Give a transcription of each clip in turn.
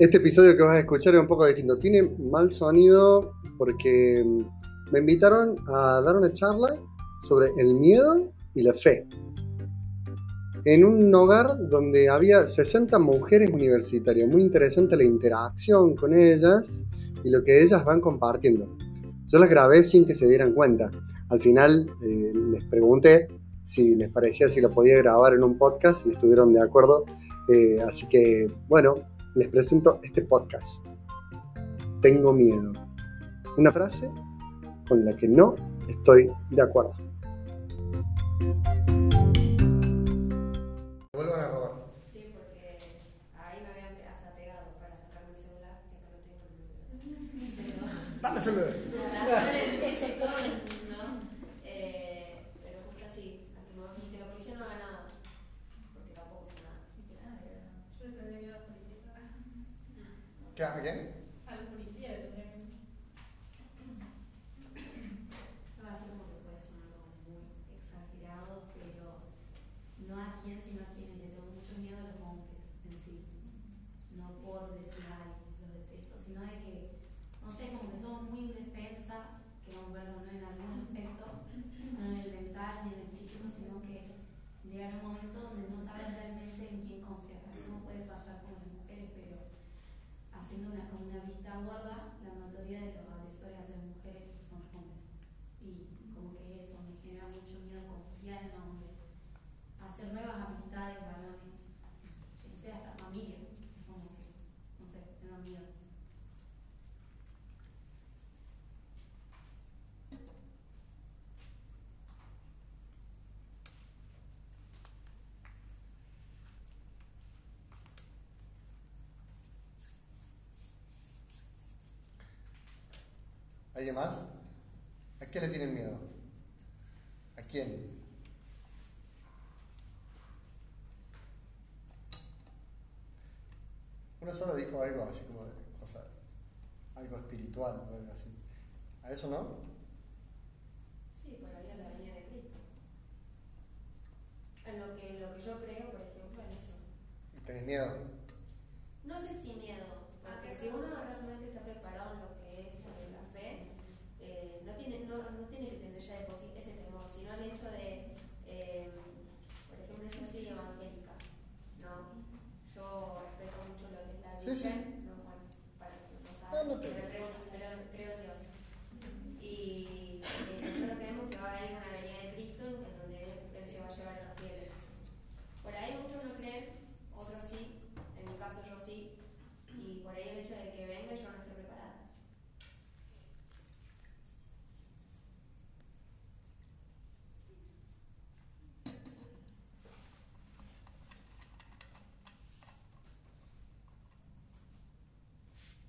Este episodio que vas a escuchar es un poco distinto. Tiene mal sonido porque me invitaron a dar una charla sobre el miedo y la fe. En un hogar donde había 60 mujeres universitarias. Muy interesante la interacción con ellas y lo que ellas van compartiendo. Yo las grabé sin que se dieran cuenta. Al final eh, les pregunté si les parecía si lo podía grabar en un podcast y estuvieron de acuerdo. Eh, así que, bueno, les presento este podcast. Tengo miedo. Una frase con la que no estoy de acuerdo. vuelvan a robar. Sí, porque ahí me habían hasta pegado para sacar mi celular. Dame el celular. Pero para hacer ese con, ¿no? Eh, pero justo así, a que, no- que la policía no haga nada, porque tampoco es nada. Yo le tendría miedo a la policía. ¿Qué? ¿A qué? A la policía le tendría miedo. Yo así como que puede sonar como muy exagerado, pero no a quién, sino a quienes le tengo mucho miedo a los hombres en sí. No por decir, ay, los detesto, sino de que, no sé, como que somos muy indefensas, que vamos a verlo no en algún aspecto, no en el mental ni en el físico, sino que llega un momento donde no sabes realmente en quién confiar. Así como puede pasar con las mujeres, pero haciendo una, como una vista gorda, la mayoría de los agresores hacia las mujeres son hombres. Y como que eso me genera mucho miedo confiar en hombres, hacer nuevas amistades, varones, que sea hasta familia, como que, no sé, me da miedo. ¿Alguien más? ¿A qué le tienen miedo? ¿A quién? Uno solo dijo algo así como de cosas, algo espiritual o algo así. ¿A eso no? Sí, por ahí la venida de Cristo. En lo que, lo que yo creo, por ejemplo, en eso. ¿Y tenés miedo? No sé si miedo, porque si uno realmente está preparado en lo que es eh, la fe, eh, no, tiene, no, no tiene que tener ya de por sí ese temor, sino el hecho de, eh, por ejemplo, yo soy evangélica, ¿no? Yo respeto mucho lo que es la Sí, sí, Virgen, sí. no, bueno, para que no No, saben, no te- pero creo, creo- creo en Dios. Y eh, nosotros creemos que va a venir una venida de Cristo en en donde Él, Él se va a llevar a los fieles. Por ahí muchos no creen, otros sí, en mi caso yo sí, y por ahí el hecho de que venga yo no estoy preparada.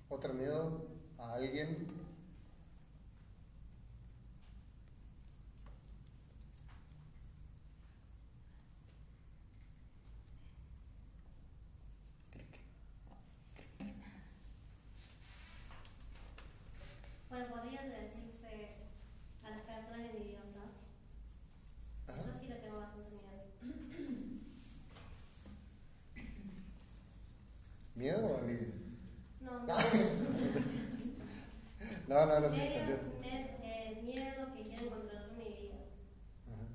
¿Otro miedo a alguien? Bueno, podría decirse a las personas envidiosas. Ajá. Eso sí le tengo bastante miedo. ¿Miedo o envidia? No, No. miedo. No, no, no, sí, Medio- entiendo. me- eh, miedo que quieren controlar mi vida. Ajá.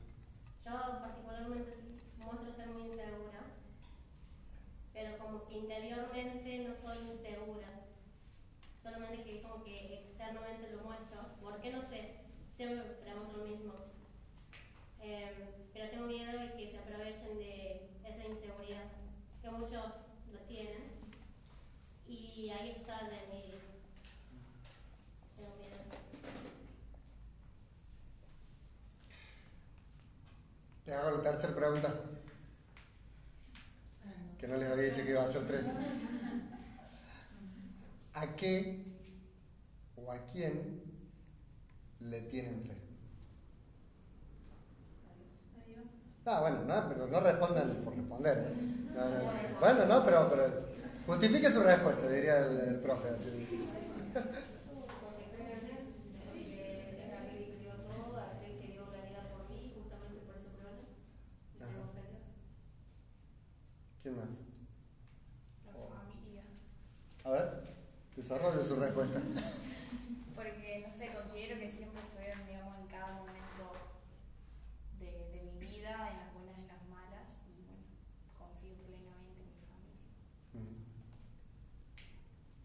Yo particularmente muestro ser muy insegura, pero como que interiormente no soy insegura. Solamente que como que externamente lo muestro. ¿Por qué? No sé. Siempre pregunto lo mismo. Eh, pero tengo miedo de que se aprovechen de esa inseguridad, que muchos lo tienen. Y ahí está la envidia. Tengo miedo de. Les hago la tercera pregunta. Que no les había dicho que iba a ser tres. ¿A qué o a quién le tienen fe? Ah, bueno, no, pero no respondan por responder. No, no, no. Bueno, no, pero, pero justifique su respuesta, diría el, el profe. así. Porque creo en Dios, porque es aquel que dio todo, aquel que dio la vida por mí, justamente por eso creo en él. Y Ajá. tengo fe en Dios. ¿Quién más? La familia. A ver. su respuesta. Porque, no sé, considero que siempre estuvieron, digamos, en cada momento de, de mi vida, en las buenas y en las malas, y bueno, confío plenamente en mi familia. Mm.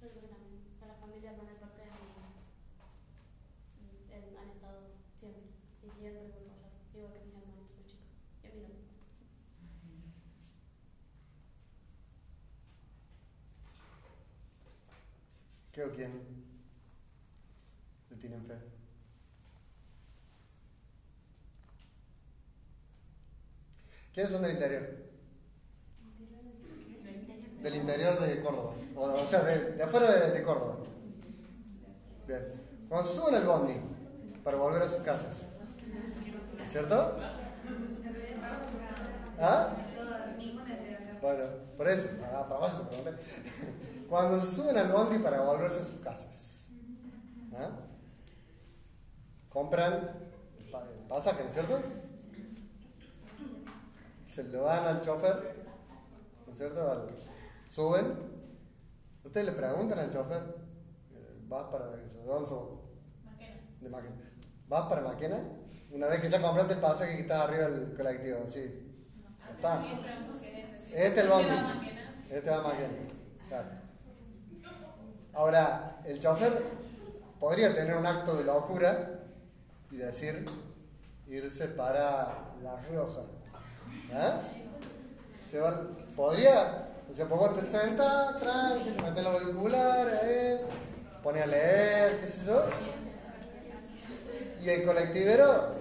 Yo creo que también. A la familia más de parte de mi en- han estado siempre. Y siempre me apoyaron. Igual que mis hermanos muy chicos. Y a mí no. ¿Qué o quién le tienen fe? ¿Quiénes son del interior? Del interior de Córdoba. O, o sea, de, de afuera de, de Córdoba. Bien. Cuando se suben al bondi para volver a sus casas. ¿Cierto? ¿Ah? Bueno, por eso. Ah, para abajo te pregunté. Cuando se suben al bondi para volverse a sus casas. ¿ah? Compran el pa- el pasaje, ¿no es cierto? Se lo dan al chofer, ¿no es cierto? Suben. Ustedes le preguntan al chofer, eh, ¿vas para. Maquena. De Maquena. ¿Vas para Maquena? Una vez que ya compraste el pasaje que estás arriba del colectivo, sí. Ya está. Este es el bondi. ¿Qué va Maquena? Este va Maquena. Claro. Ahora, el chofer podría tener un acto de locura y decir irse para La Rioja. ¿Ah? Se va- podría, o sea, vos te sentás, tranquilo, metés los auriculares, eh, pone a leer, qué sé yo. Y el colectivero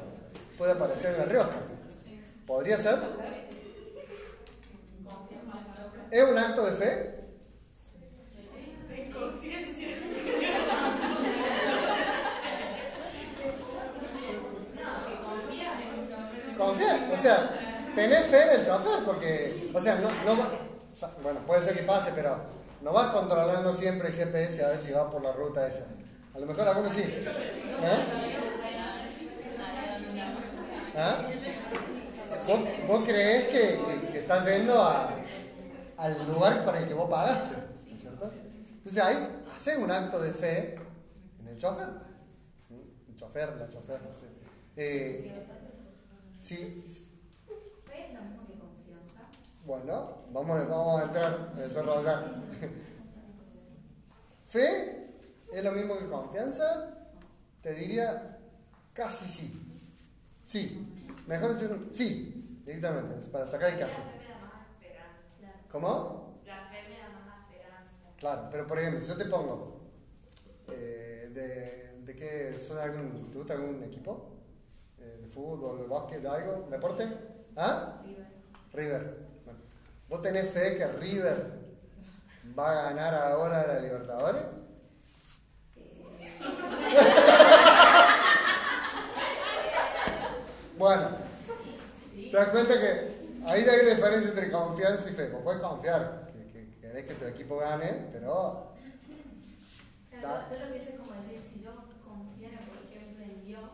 puede aparecer en La Rioja. ¿Podría ser? ¿Es un acto de fe? Confía, o sea, tenés fe en el chofer, porque, o sea, no, no bueno, puede ser que pase, pero no vas controlando siempre el GPS a ver si va por la ruta esa. A lo mejor algunos sí. ¿Eh? ¿Ah? ¿Vos, vos que, que, que estás yendo al lugar para el que vos pagaste. Entonces ahí haces un acto de fe en el chofer. El chofer, la chofer, no sé. Eh, sí, ¿Fe es lo mismo que confianza? bueno, vamos, vamos a entrar a desarrollar. Fe es lo mismo que confianza, te diría casi sí. Sí, mejor dicho, sí, directamente, para sacar el caso. ¿Cómo? La fe me da más esperanza. Claro, pero por ejemplo, si yo te pongo, eh, de, de qué, sos algún, ¿te gusta algún equipo? Eh, ¿De fútbol, de básquet, de algo? ¿Deporte? ¿Ah? River. River. Bueno, ¿Vos tenés fe que River va a ganar ahora la Libertadores? Bueno, te das cuenta que ahí hay una diferencia entre confianza y fe. Vos podés confiar querés que tu equipo gane, pero Claro, yo, lo pienso como decir, si yo confiara, por ejemplo, en Dios,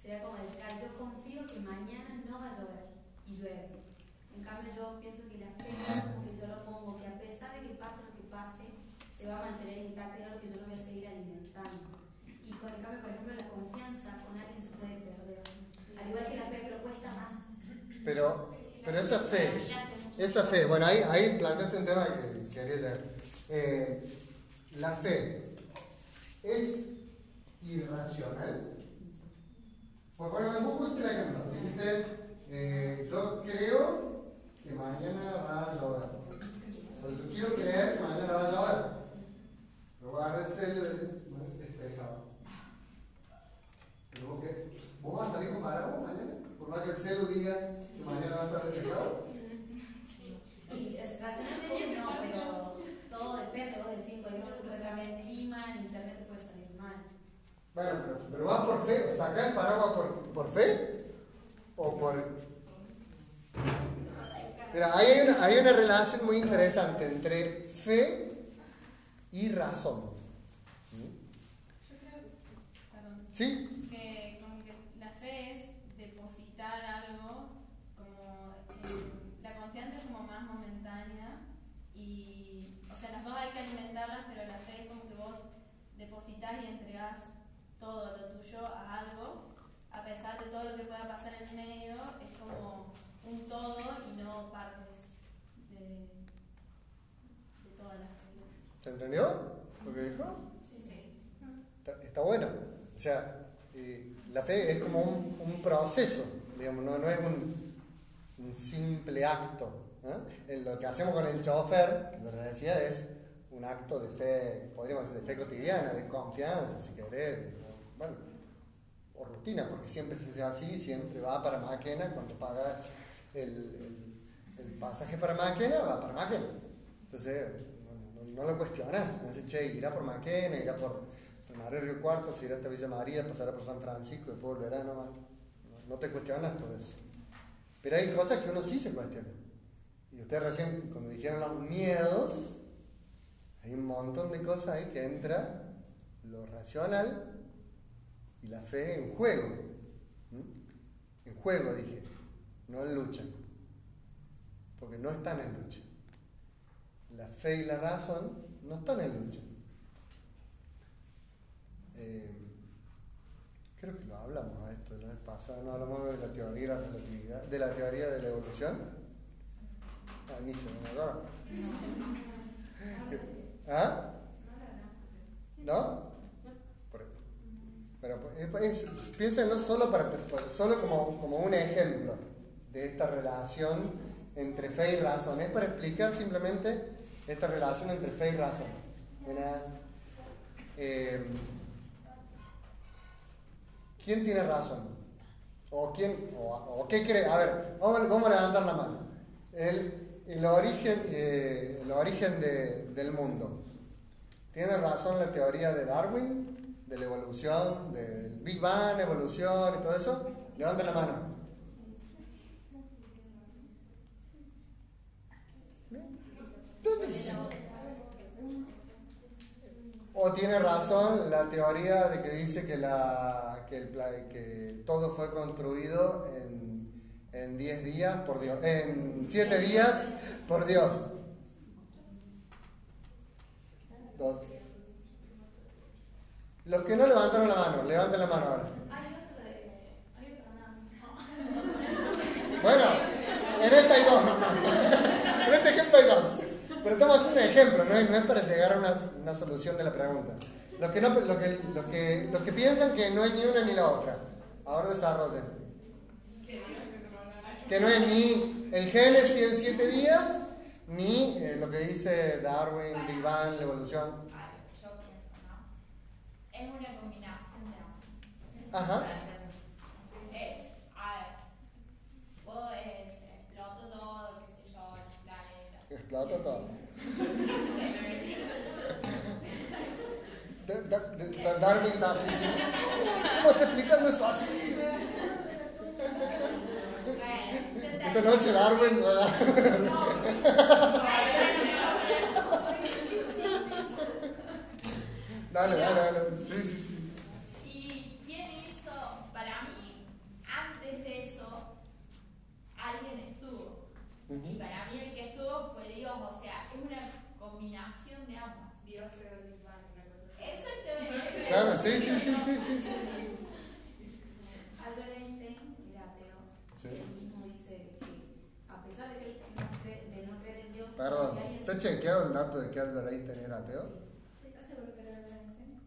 sería como decir, ah, yo confío que mañana no va a llover y llueve. En cambio, yo pienso que la fe es como que yo lo pongo, que a pesar de que pase lo que pase, se va a mantener intacto y algo que yo lo voy a seguir alimentando. Y con, en cambio, por ejemplo, la confianza con alguien se puede perder. Al igual que la fe, pero cuesta más. Pero, pero esa fe, esa fe, bueno, ahí, ahí planteaste un tema que Eh, la fe es irracional. Por ejemplo, vos pusiste el ejemplo, dijiste, eh, yo creo que mañana va a llover. O yo quiero creer que mañana va a llover. Pero voy a agarrar el celo y decir, no, despejado. Pero vos, qué? ¿Vos vas a salir con paraguas mañana? Por más que el celo diga que mañana va a estar despejado. Y es, racionalmente no, pero todo depende. Vos decís, cualquier momento puede cambiar el clima, en internet te puede salir mal. Bueno, pero, pero vas por fe, sacar el paraguas por, por fe o por. Mira, ahí hay, una, hay una relación muy interesante entre fe y razón. Yo creo, perdón, ¿Sí? que como que la fe es depositar algo, como en- la confianza es como más momentánea y, o sea, las dos hay que alimentarlas, pero la fe es como que vos depositas y entregas a algo, a pesar de todo lo que pueda pasar en el medio, es como un todo y no partes de, de todas las cosas. ¿Se entendió lo que dijo? Sí, sí. Está, está bueno. O sea, eh, la fe es como un, un proceso, digamos, no, no es un, un simple acto. Lo que hacemos con el chofer, que se les decía, es un acto de fe, podríamos decir, de fe cotidiana, de confianza, si querés, bueno, o rutina, porque siempre se hace así, siempre va para Máquena, cuando pagas el, el- el pasaje para Máquena, va para Máquena. Entonces, no, no- no lo cuestionas, no dices, che, irá por Máquena, irá por María Río Cuarto, si irá hasta Villa María, pasará por San Francisco, después volverá, no, no te cuestionas todo eso. Pero hay cosas que uno sí se cuestiona. Y ustedes recién, cuando dijeron los miedos, hay un montón de cosas ahí que entra lo racional y la fe en juego. ¿Mm? En juego, dije, no en lucha. Porque no están en lucha. La fe y la razón no están en lucha. Eh, creo que lo hablamos a esto la vez pasada, no hablamos de la teoría de la relatividad, de la teoría de la evolución. Ah, ni se me acuerdo. ¿Ah? ¿No? Pero es, es- piénsenlo solo, para, solo como, un ejemplo de esta relación entre fe y razón. Es para explicar simplemente esta relación entre fe y razón. Eh, ¿Quién tiene razón? ¿O, quién, o, qué cree? A ver, vamos, a levantar la mano. El, el origen, eh, el origen de- del mundo. ¿Tiene razón la teoría de Darwin? De la evolución, del Big Bang, evolución y todo eso. Levanten la mano. O tiene razón la teoría de que dice que, la, que, el que todo fue construido en, en 10 días por Dios, en 7 días por Dios. Dos. Los que no levantaron la mano, levanten la mano ahora. Hay. Hay. Bueno, en esta hay dos nomás. En este ejemplo hay dos. Pero estamos haciendo un ejemplo, no es, no es para llegar a una, una solución de la pregunta. Los que, no, los, que, los, que, los que piensan que no es ni una ni la otra, ahora desarrollen. Que no es ni el Génesis en siete días, ni eh, lo que dice Darwin, Big Bang, la evolución. A ver, yo pienso, ¿no? Es una combinación de ambos. Ajá. Es, a ver, vos es, exploto todo, qué sé yo, el planeta. Explota todo. Da- da- da- Darwin así, sí. ¿Cómo está explicando eso así? Esta noche Darwin Dale, dale, dale. Sí, sí, sí. ¿Y quién hizo? Para mí, antes de eso, alguien estuvo. Y para mí el que estuvo fue Dios, o sea, es una combinación de ambas. Dios creó el Bang, una cosa así. Exactamente. Claro, sí, sí, sí, sí, sí. sí. Albert Einstein era ateo. Sí. Él mismo dice que, a pesar de que él no cree- de no creer en Dios, Perdón, ¿está chequeado el dato de que Albert Einstein era ateo? Sí. ¿Estás seguro que era el Einstein?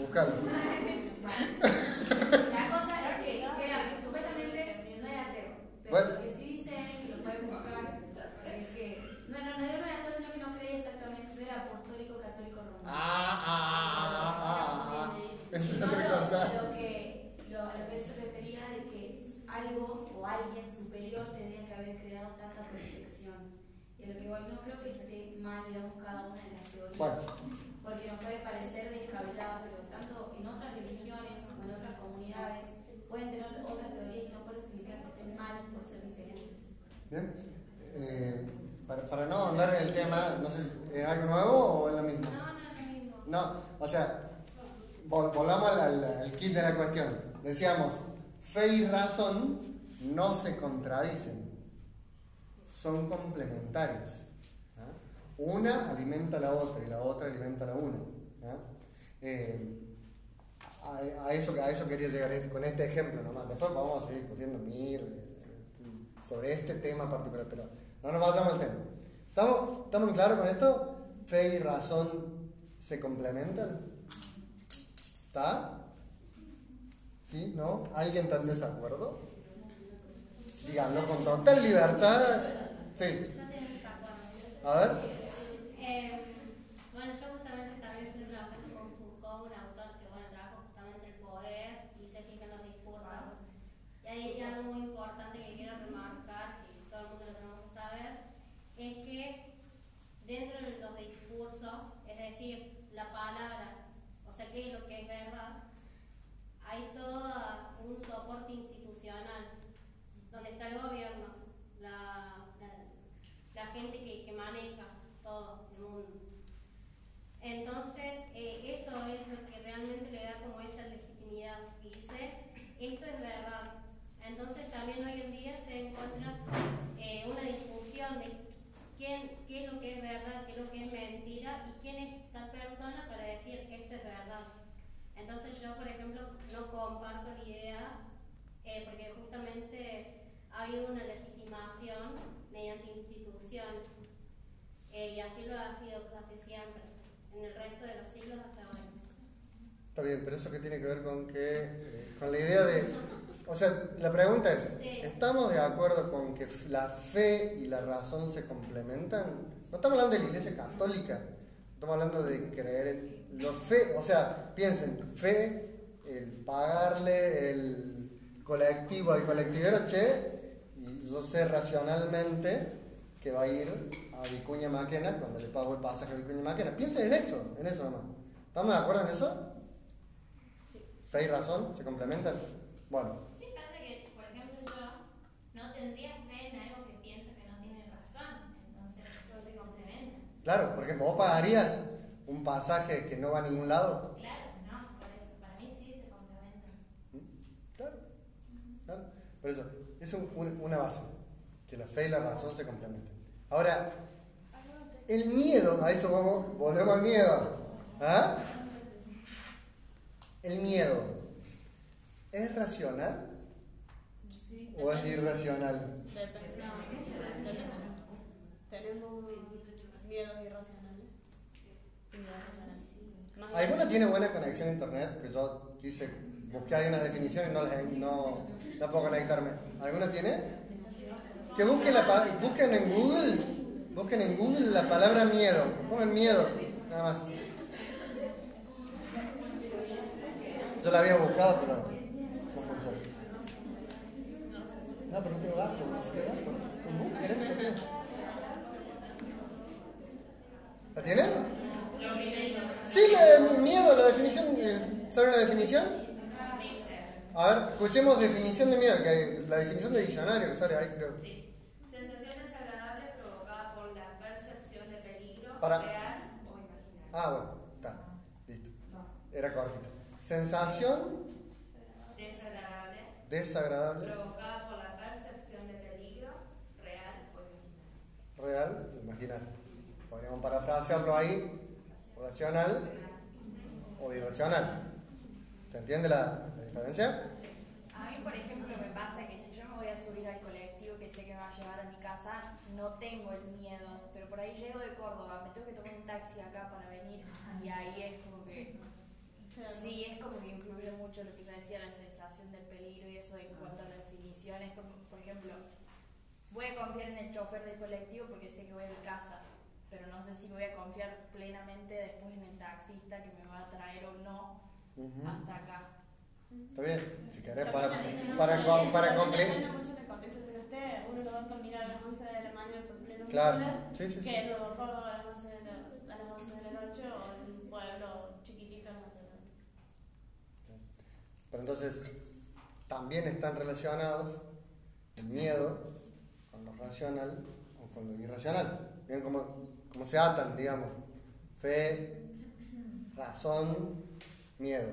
Búscalo. La cosa es que, que era- supuestamente no era ateo, pero Bueno. lo que sí dicen, que lo pueden buscar, es que no, no, no era ateo, sino que no creía exactamente, no era apostólico católico romano. Ah, ah, ah, ah, ah. Esa es No, otra lo, cosa. lo que, lo, lo que él se refería de que algo o alguien superior tendría que haber creado tanta perfección. Y a lo que voy, no creo que esté mal, digamos, cada una de las teorías. Bueno. Porque nos puede parecer descabellada, pero tanto en otras religiones o en otras comunidades pueden tener otras teorías y no por eso significa que estén mal por ser diferentes. Bien. Eh, para, para no andar en el tema, no sé, ¿es algo nuevo o es lo mismo? No, no, es lo mismo. No, o sea, vol- volvamos al, al- al kit de la cuestión. Decíamos, fe y razón no se contradicen, son complementarias. Una alimenta a la otra y la otra alimenta a la una. Eh, a, eso, a eso quería llegar este- con este ejemplo nomás. Después vamos a seguir discutiendo mil eh, sobre este tema particular, pero no nos vayamos al tema. ¿Estamos, ¿Estamos claros con esto? ¿Fe y razón se complementan? ¿Está? ¿Sí? ¿No? ¿Alguien está en desacuerdo? Díganlo con total libertad. Sí. A ver. Bueno, yo justamente también estoy trabajando con Foucault, un autor que bueno, trabaja justamente el poder y se fija en los discursos. Y hay algo muy importante que quiero remarcar, que todo el mundo lo tenemos que saber, es que dentro de los discursos, es decir, la palabra, o sea, qué es lo que es verdad, hay todo un soporte institucional, donde está el gobierno, la, la- la gente que, que maneja todo el mundo. Entonces, eh, eso es lo que realmente le da como esa legitimidad, que dice, esto es verdad. Entonces, también hoy en día se encuentra eh, una discusión de quién, qué es lo que es verdad, qué es lo que es mentira y quién es tal persona para decir esto es verdad. Entonces, yo, por ejemplo, no comparto la idea, eh, porque justamente ha habido una legitimación mediante instituciones. Y así lo ha sido casi siempre, en el resto de los siglos hasta hoy. Está bien, pero eso que tiene que ver con que, eh, con la idea de, o sea, la pregunta es, Sí. ¿estamos de acuerdo con que la fe y la razón se complementan? No estamos hablando de la Iglesia Católica, estamos hablando de creer en lo fe, o sea, piensen, fe, el pagarle el colectivo al colectivero, che, y yo sé racionalmente que va a ir a Vicuña Maquena cuando le pago el pasaje a Vicuña Maquena. Piensen en eso, en eso nomás. ¿Estamos de acuerdo en eso? ¿Fe y razón se complementan? Bueno, Sí, pasa que, por ejemplo, yo no tendría fe en algo que pienso que no tiene razón, entonces eso se complementa. claro, por ejemplo, ¿vos pagarías un pasaje que no va a ningún lado? Claro, no, por eso, para mí sí se complementan. Claro, claro. Por eso, es un- un- una base, que la fe y la razón se complementan. Ahora, el miedo, a eso vamos, volvemos al miedo. ¿Ah? El miedo, ¿es racional Sí. o es irracional? Depende. Depende. Tenemos miedos irracionales. y miedos racionales. Más ¿Alguna tiene buena conexión a internet? Que yo quise, ahí unas definiciones y no, las, no, no puedo conectarme. ¿Alguna tiene? Que busquen, la, busquen en Google, busquen en la palabra miedo. Pongan miedo, nada más. Yo la había buscado, pero no. No, pero no tengo datos, no qué datos. Esto. ¿La tienen? Sí, la miedo, la definición. eh, ¿Saben la definición? A ver, escuchemos definición de miedo, que hay, la definición de diccionario que sale ahí, creo. Sí. Sensación desagradable provocada por la percepción de peligro Para. real o imaginario. Ah, bueno, está, listo. Era cortita. Sensación Desagradable desagradable, provocada por la percepción de peligro real o imaginario. real, imaginar. Podríamos parafrasearlo ahí, racional o irracional. ¿Se entiende la, la diferencia? A mí, por ejemplo, me pasa que si yo me voy a subir al colectivo que sé que me va a llevar a mi casa, no tengo el miedo, pero por ahí llego de Córdoba, me tengo que tomar un taxi acá para venir y ahí es como que... Sí, es como que influye mucho lo que yo decía, la sensación del peligro y eso en cuanto a la definición. Es como, por ejemplo, voy a confiar en el chofer del colectivo porque sé que voy a mi casa, pero no sé si voy a confiar plenamente después en el taxista que me va a traer o no hasta acá. Está bien, si querés, para, para, para Depende cumplir. mucho del contexto en el que yo esté. Uno lo va a caminar a las 11 de la mañana por pleno Claro, sí, sí, sí. que Córdoba a las 11 de la, a las 11 de la noche o un pueblo chiquitito a las 11 de la noche. Pero entonces, también están relacionados el miedo con lo racional o con lo irracional. Bien, como, como se atan, digamos. Fe, razón, miedo.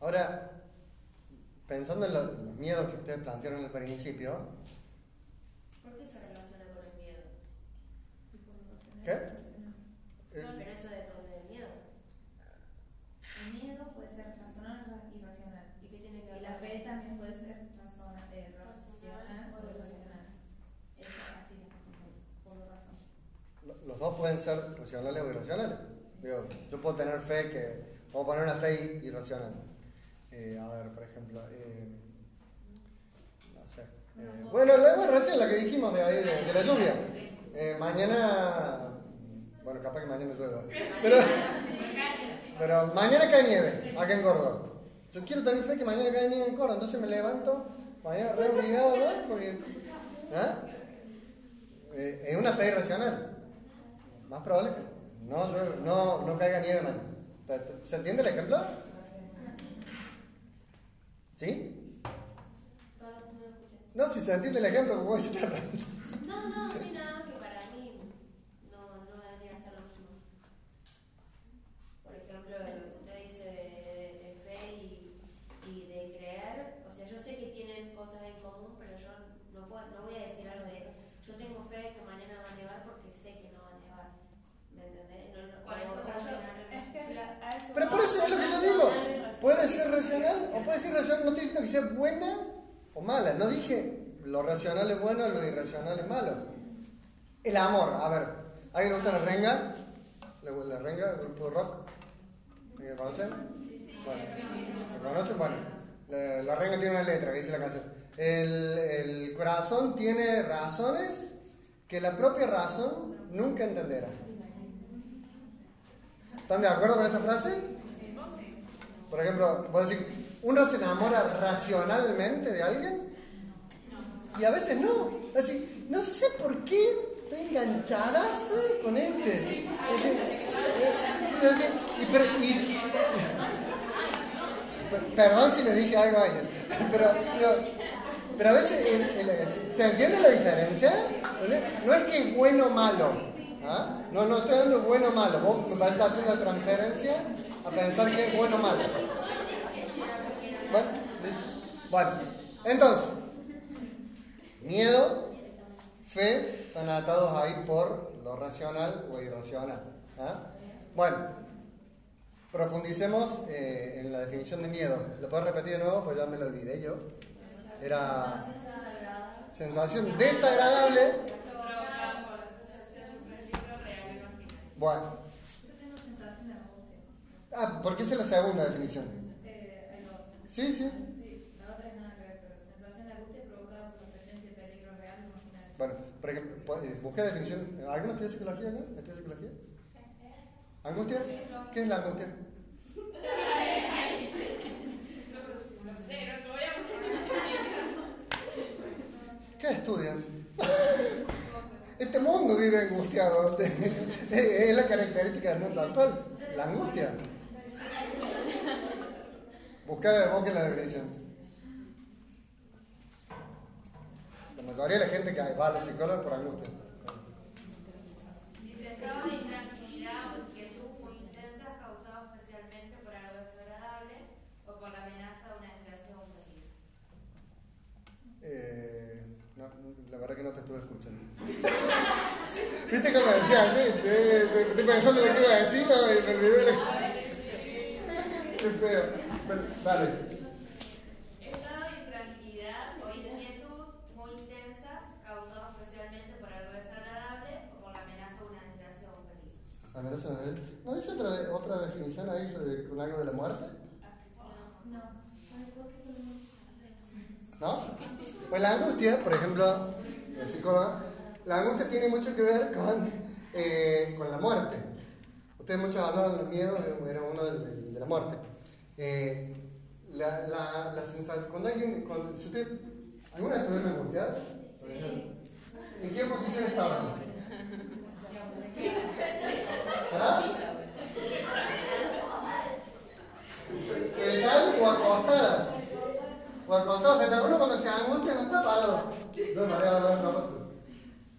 Ahora, pensando en, los miedos que ustedes plantearon al principio. ¿Por qué se relaciona con el miedo? ¿Qué? No, eh. pero eso depende del miedo. El miedo puede ser razonable o irracional. ¿Y qué tiene que ver? Y la fe también puede ser razonable, eh, racional o irracional. Eso así por razón. Los dos pueden ser racionales o irracionales. Yo puedo tener fe que. Puedo poner una fe irracional eh, a ver, por ejemplo, eh, no sé. Eh, bueno, la, bueno, recién la que dijimos de, ahí, de, de la lluvia. Eh, mañana, bueno, capaz que mañana llueva. Pero, pero mañana cae nieve, acá en Córdoba. Yo quiero tener fe que mañana cae nieve en Córdoba, entonces me levanto, mañana re obligado, ¿no? Porque, ¿ah? Eh, es una fe irracional. Más probable que no, llueve- no, no caiga nieve mañana. ¿Te- te- ¿Se entiende el ejemplo? ¿Sí? No si se entiende el ejemplo, ¿cómo se trata? No, no, sí, nada más que para mí no, no vendría a ser lo mismo. Por ejemplo, lo que usted dice de, de fe y, y de creer, o sea, yo sé que tienen cosas en común, pero yo no, puedo, no voy a decir algo de yo tengo fe de que mañana va a nevar porque sé que no va a nevar. ¿Me entendés? No, no, Por eso, o- por eso, Es que Claro. a eso Pero por eso es lo que yo digo. Puede ser racional o puede ser irracional. No estoy diciendo que sea buena o mala. No dije lo racional es bueno, lo irracional es malo. El amor. A ver, ¿a alguien le gusta la renga? ¿La, la renga, el grupo de rock? ¿Alguien lo conoce? Bueno, ¿lo conocen? Bueno, la, la renga tiene una letra que dice la canción. El, el corazón tiene razones que la propia razón nunca entenderá. ¿Están de acuerdo con esa frase? Por ejemplo, voy a decir, uno se enamora racionalmente de alguien y a veces no. No sé por qué estoy enganchadas con este. Eh, perdón si les dije algo a alguien, pero, pero a veces, ¿se entiende la diferencia? No es que es bueno o malo. ¿ah? No, no estoy hablando bueno o malo. Vos me estás haciendo la transferencia a pensar que es bueno o malo. Bueno, bueno, entonces, miedo, fe, están atados ahí por lo racional o irracional. ¿ah? Bueno, profundicemos eh, en la definición de miedo. ¿Lo puedo repetir de nuevo? Pues ya me lo olvidé yo. Era sensación desagradable. Bueno, ah, ¿por qué es la segunda definición? Sí, sí. Sí, la otra es nada que ver, pero sensación de angustia provocada por la presencia de peligro real o imaginario. Bueno, por ejemplo, eh, busqué definición. ¿Alguno estudia psicología acá? ¿Estudia psicología? ¿Angustia? ¿Qué es la angustia? No sé, no te voy a ¿Qué estudian? Este mundo vive angustiado. Es la característica del mundo actual. La angustia. Buscar busquen la definición. La mayoría de la gente que va a los psicólogos por angustia. Dice, estado de intranquilidad o inquietud muy intensas causados especialmente por algo desagradable o por la amenaza de una desgracia o un peligro. Eh, no, la verdad que no te estuve escuchando. ¿Viste cómo decía? Estoy pensando lo que iba a decir ¿no? y me olvidé de. Qué feo. Dale. Estado de intranquilidad o inquietud muy intensas causados especialmente por algo desagradable o por la amenaza de una desgracia o un peligro. Amenaza de- ¿No dice otra, de- otra definición ahí sobre- con algo de la muerte? ¿No? Pues la angustia, por ejemplo, el psicólogo, la angustia tiene mucho que ver con, eh, con la muerte. Ustedes muchos hablaron del miedo, era uno del- del- de la muerte. Eh, la, la, la sensación, cuando alguien, cuando, si usted, ¿alguna vez estuvieron angustiados? Por ejemplo. ¿En qué posición estaban? ¿Ah? ¿Fetal o acostadas? O acostados, fetal. Uno cuando se angustia no está parado. No, María, no, no pasa.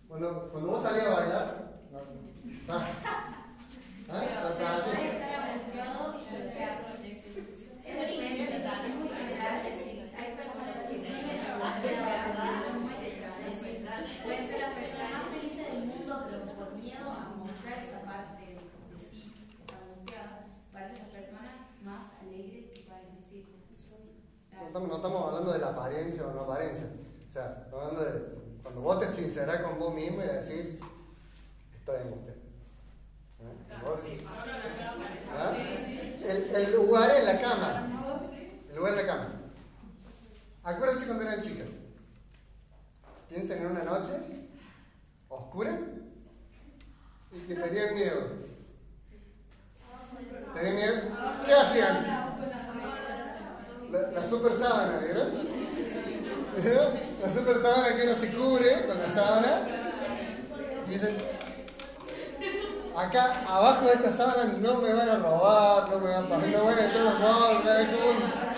Cuando, cuando vos salías a bailar, no, está. ¿Ah? Hay No estamos, hablando de la apariencia o no apariencia. O sea, estamos hablando de cuando vos te sincerás con vos mismo y decís, estoy. ¿Eh? ¿Ah? El, el lugar es la cama. El lugar es la cama. Acuérdense cuando eran chicas. Piensen en una noche oscura y que tenían miedo. ¿Tenían miedo? ¿Qué hacían? La, super sábana, ¿vieron? ¿Vieron? La super sábana que uno se cubre con la sábana y dicen, acá abajo de esta sábana no me van a robar, no me van a pasar, no van a entrar los no hay como-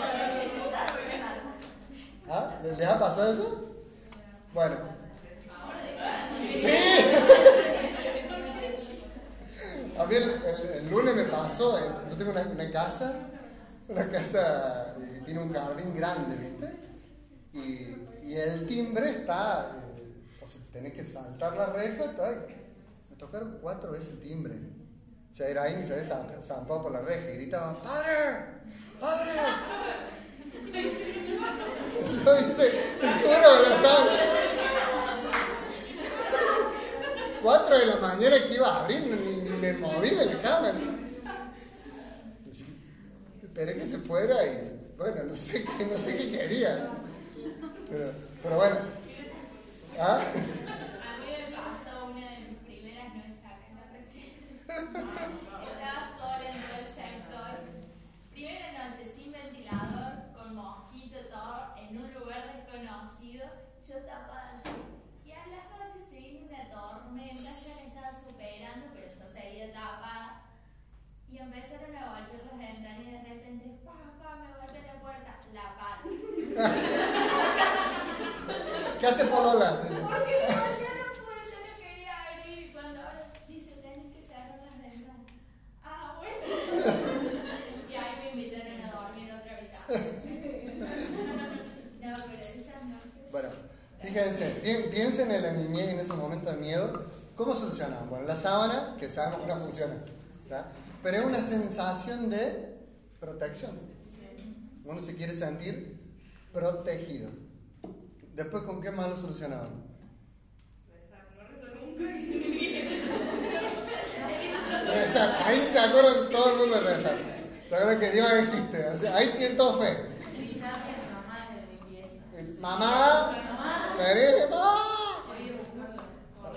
¿Ah? ¿Les ha pasado eso? Bueno. Sí. A mí el, lunes me pasó, eh, yo tengo una, casa, una casa que tiene un jardín grande, ¿viste? Y, el timbre está, eh, o sea, tenés que saltar la reja, está, me tocaron cuatro veces el timbre. O sea, era ahí se había zam- zampado por la reja y gritaba, ¡Padre! ¡Padre! Yo hice, te juro, la sábana. Cuatro de la mañana que iba a abrir, ni, ni me moví de la cama. Esperé que se fuera y, bueno, no sé qué, no sé qué quería. Pero, pero bueno. ¿Ah? A mí me pasó una de mis primeras noches acá en la presidencia. Estaba sola en todo el sector. Primera noche sin ventilador, con mosquito, todo, en un lugar desconocido. Yo tapada así. Y a las noches se vino una tormenta, ya la estaba superando, pero yo seguía tapada. Y empezaron a golpear las ventanas y de repente, pa, pa, me golpeé la puerta, la pata. ¿Qué hace Polola? Porque me golpeó la puerta, no quería abrir. Y cuando ahora dice, tenés que cerrar las ventanas. Ah, bueno. y ahí me invitaron a dormir en otra habitación. no, pero esas noches. Bueno, fíjense, pi- piensen en la niñez en ese momento de miedo. ¿Cómo solucionamos? Bueno, la sábana, que sabemos que no funciona, ¿tá? pero es una sensación de protección. Uno se quiere sentir protegido. Después, ¿con qué más lo solucionamos? Rezar, ahí se acuerdan todo el mundo de rezar. Se acuerdan que Dios existe. ahí tienen todo fe. Mamá. Mamá.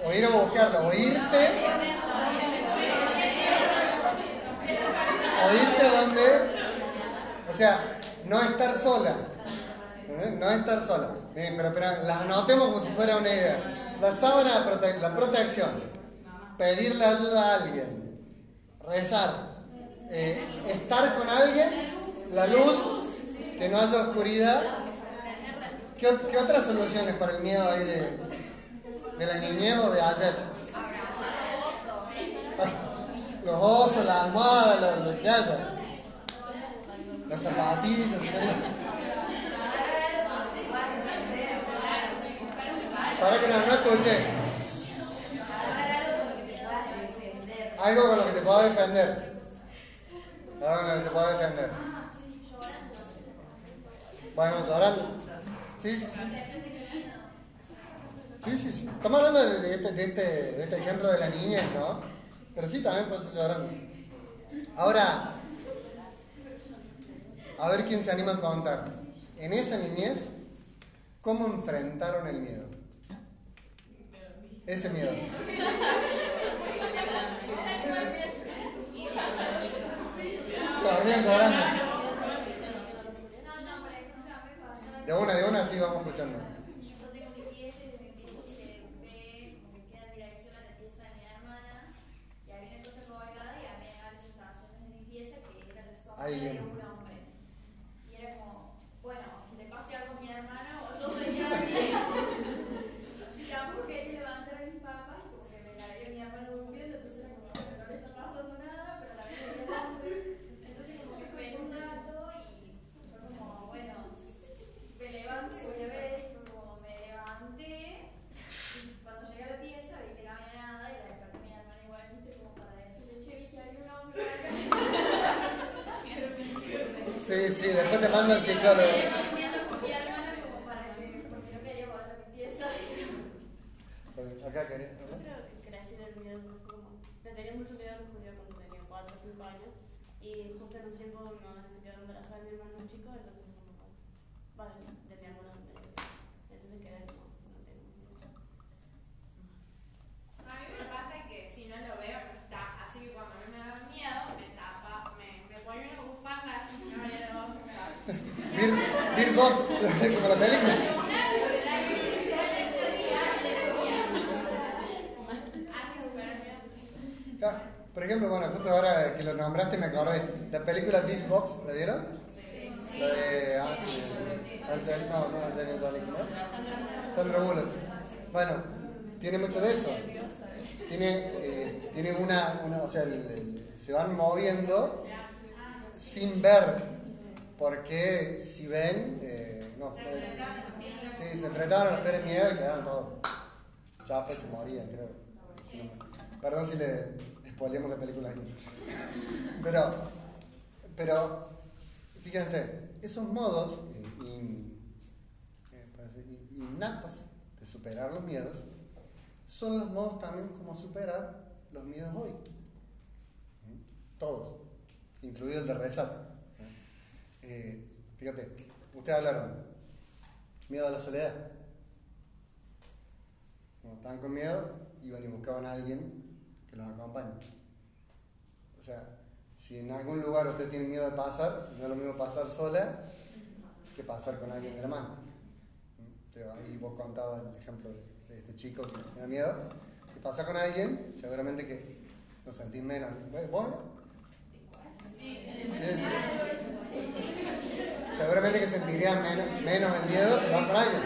O ir a buscarlo, o irte. O irte donde. O sea, no estar sola. No estar sola. Miren, pero, pero las anotemos como si fuera una idea. La sábana, de prote- la protección. Pedirle ayuda a alguien. Rezar. eh, estar con alguien. La luz. Que no haya oscuridad. ¿Qué, ot- qué otras soluciones para el miedo ahí de, de la niñez o de ayer? Los osos, la almohada, lo, lo que haya. Las zapatillas. Para que no, no escuché. Algo con lo que te pueda defender. Algo con lo que te pueda defender. Bueno, llorando. Sí, sí, sí. Estamos hablando de, este, de, este, de este ejemplo de la niñez, ¿no? Pero sí, también puede ser llorando. Ahora, a ver quién se anima a contar. En esa niñez, ¿cómo enfrentaron el miedo? Ese miedo. Se dormían llorando. No, no, por ejemplo, a mí me pasaba De una, de una, sí, vamos escuchando. Yo tengo mi pieza y de mi pieza se ve como que queda en dirección a la pieza de mi hermana. Y había una cosa colgada y a mí me la sensación de mi pieza que era la sombra Alguien. de un hombre. Y era como, bueno, le pasé algo a mi hermana o yo soy alguien. y tampoco quería levantar a mis papás, como que me la veía mi hermana durmiendo, entonces era como, bueno, no le está pasando nada, pero la vez el hombre. Entonces como que esperé un rato y fue como, bueno, me levanto y voy a ver y fue como me levanté y cuando llegué a la pieza vi que no había nada y la desperté a mi hermana igual viste como para decirle che vi que había un hombre acá Sí, sí, después te mandan psicólogo. mi hermana como para que porque no quería volver a mi pieza Acá, querés. Creo que crecí del miedo, como de tenía mucho miedo a los judíos cuando tenía 4 o 5 años. Y justo en un tiempo mi mamá se quedó embarazada de mi hermano chico, entonces como, vale, de mi hermano. eh, Entonces quedé como, no tengo miedo. A mí me pasa que si no lo veo, no está. Así que cuando a mí me da miedo, me tapa, me, me pone una bufanda y me abre los ojos y me da. Beer, Box, como la película. Ah, Por ejemplo, bueno, justo ahora que lo nombraste me acordé. La película Beer Box, ¿la vieron? La de ah, eh, Angel, no, no Angelina Jolie, ¿no? Sandra Bullock. Bueno, tiene mucho de eso. Tiene, eh, tiene una, una, o sea, el- el- se van moviendo sin ver, porque si ven, eh, no, sí, se enfrentaban a los peores miedos y quedaban todos chapas y se morían, creo. No- Perdón si le spoileamos la película aquí. Pero, pero, fíjense, esos modos eh, in- eh, in- innatos de superar los miedos son los modos también como superar los miedos hoy. ¿Mm? Todos, incluido el de rezar. Eh, fíjate, ustedes hablaron, miedo a la soledad. Cuando estaban con miedo, iban y buscaban a alguien que los acompañe. O sea, si en algún lugar usted tiene miedo de pasar, no es lo mismo pasar sola que pasar con alguien de la mano. Ahí vos contabas el ejemplo de, este chico que tenía miedo. Si pasa con alguien, seguramente que lo sentís menos. Seguramente que sentirías menos, menos el miedo si vas con alguien.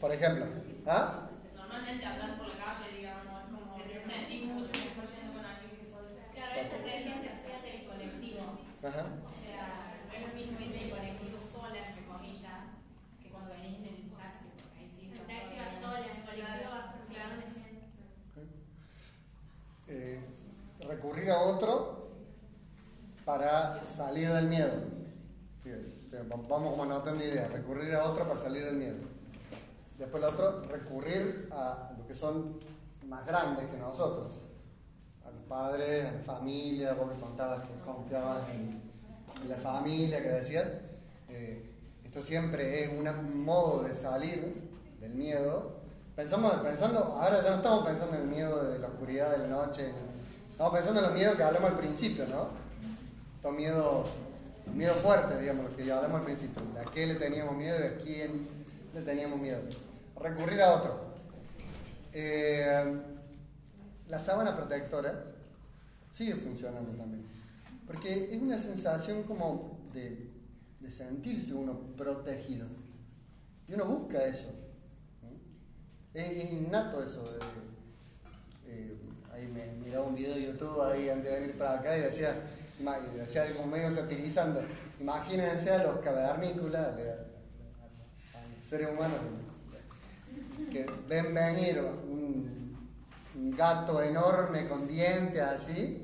Por ejemplo. ¿Ah? Normalmente andar por la calle, digamos, es como sentir mucho mejor yendo con alguien que solo. Claro, ella se hacía del colectivo. Ajá. O sea, no es lo mismo ir del colectivo sola, entre comillas, que cuando venís en el taxi, porque ahí sí. El taxi va sola, el colectivo va claro. Eh, recurrir a otro para salir del miedo. Vamos como anotando ideas. Recurrir a otro para salir del miedo. Después el otro, recurrir a lo que son más grandes que nosotros. A los padres, a la familia, vos me contabas que confiabas en, en la familia, que decías. Eh, esto siempre es un modo de salir del miedo. Pensamos, pensando, ahora ya no estamos pensando en el miedo de la oscuridad de la noche, estamos pensando en los miedos que hablamos al principio, ¿no? Estos miedos, miedos fuertes, digamos, los que hablamos al principio. ¿A qué le teníamos miedo y a quién le teníamos miedo? Recurrir a otro. Eh, la sábana protectora sigue funcionando también. Porque es una sensación como de, de sentirse uno protegido. Y uno busca eso. es innato eso. de- ahí me miraba un video de YouTube ahí antes de venir para acá y decía, y decía como medio satirizando, imagínense a los cavernícolas, a los seres humanos que ven venir un, un gato enorme con dientes así,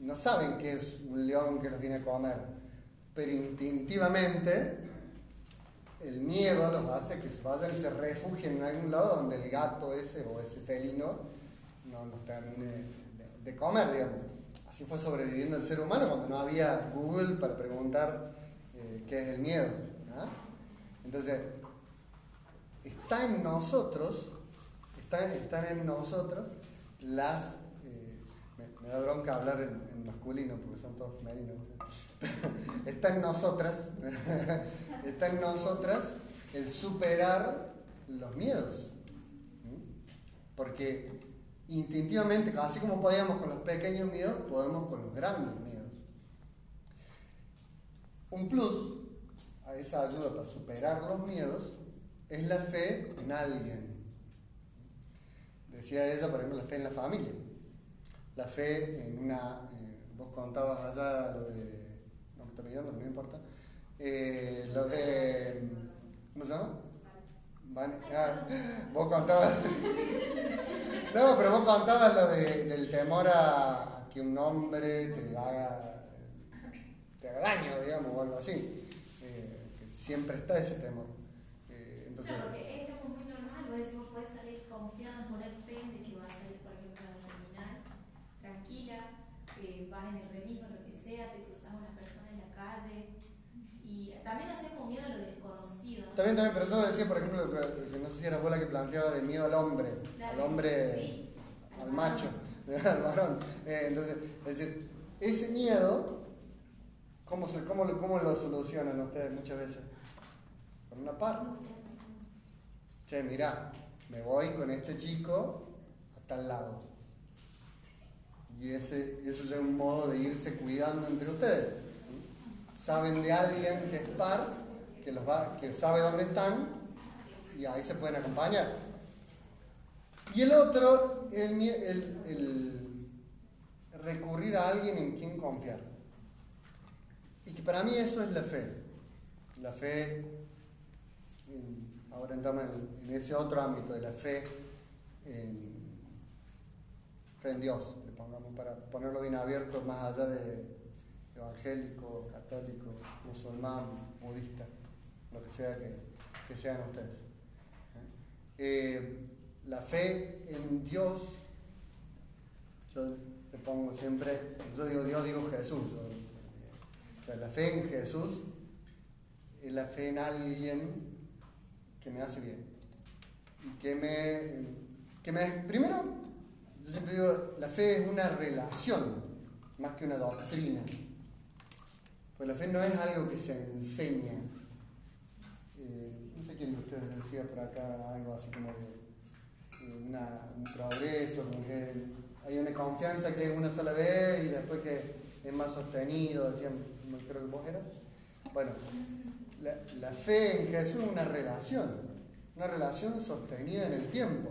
no saben que es un león que los viene a comer, pero instintivamente el miedo los hace que se vayan y se refugien en algún lado donde el gato ese o ese felino no los termine de, comer, digamos. Así fue sobreviviendo el ser humano cuando no había Google para preguntar eh, qué es el miedo. ¿ah? Entonces, está en nosotros, están, en nosotros las... eh, me, da bronca hablar en, en masculino porque son todos femeninos. está en nosotras, está en nosotras el superar los miedos. Porque instintivamente, así como podíamos con los pequeños miedos, podemos con los grandes miedos. Un plus a esa ayuda para superar los miedos es la fe en alguien. Decía ella, por ejemplo, la fe en la familia. La fe en una. eh, vos contabas allá lo de. No me está mirando, no importa. Eh, lo de. ¿Cómo se llama? Vos contabas. No, pero vos contabas lo de- del temor a, que un hombre te haga, te haga daño, digamos, o algo así. Eh, siempre está ese temor. Eh, entonces, es como muy normal, vos decís, vos podés salir confiado, poner fe de que va a salir, por ejemplo, también, también, pero eso decía, por ejemplo, que, que no sé si era vos la que planteaba de miedo al hombre, al hombre, Sí. al macho, al varón. Eh, entonces, es decir, ese miedo, ¿cómo, se, cómo, lo- cómo lo solucionan ustedes muchas veces? Con una par. Che, mirá, me voy con este chico hasta el lado. Y ese, eso ya es un modo de irse cuidando entre ustedes. Saben de alguien que es par, que, los va, que sabe dónde están, y ahí se pueden acompañar. Y el otro, el, el- recurrir a alguien en quien confiar. Y que para mí eso es la fe. La fe, ahora entramos en, en ese otro ámbito de la fe, en, fe en Dios, le pongamos para ponerlo bien abierto, más allá de evangélico, católico, musulmán, budista, lo que sea que, que sean ustedes. ¿eh? Eh, la fe en Dios, yo le pongo siempre, yo digo Dios, digo Jesús. la fe en Jesús es la fe en alguien que me hace bien. Y que me, que me primero, yo siempre digo, la fe es una relación, más que una doctrina. Pues la fe no es algo que se enseña. Eh, no sé quién de ustedes decía por acá algo así como de eh, una- un progreso, como que hay una confianza que es una sola vez y después que es más sostenido, decían, no creo que vos eras. Bueno, la, la fe en Jesús es una relación, una relación sostenida en el tiempo.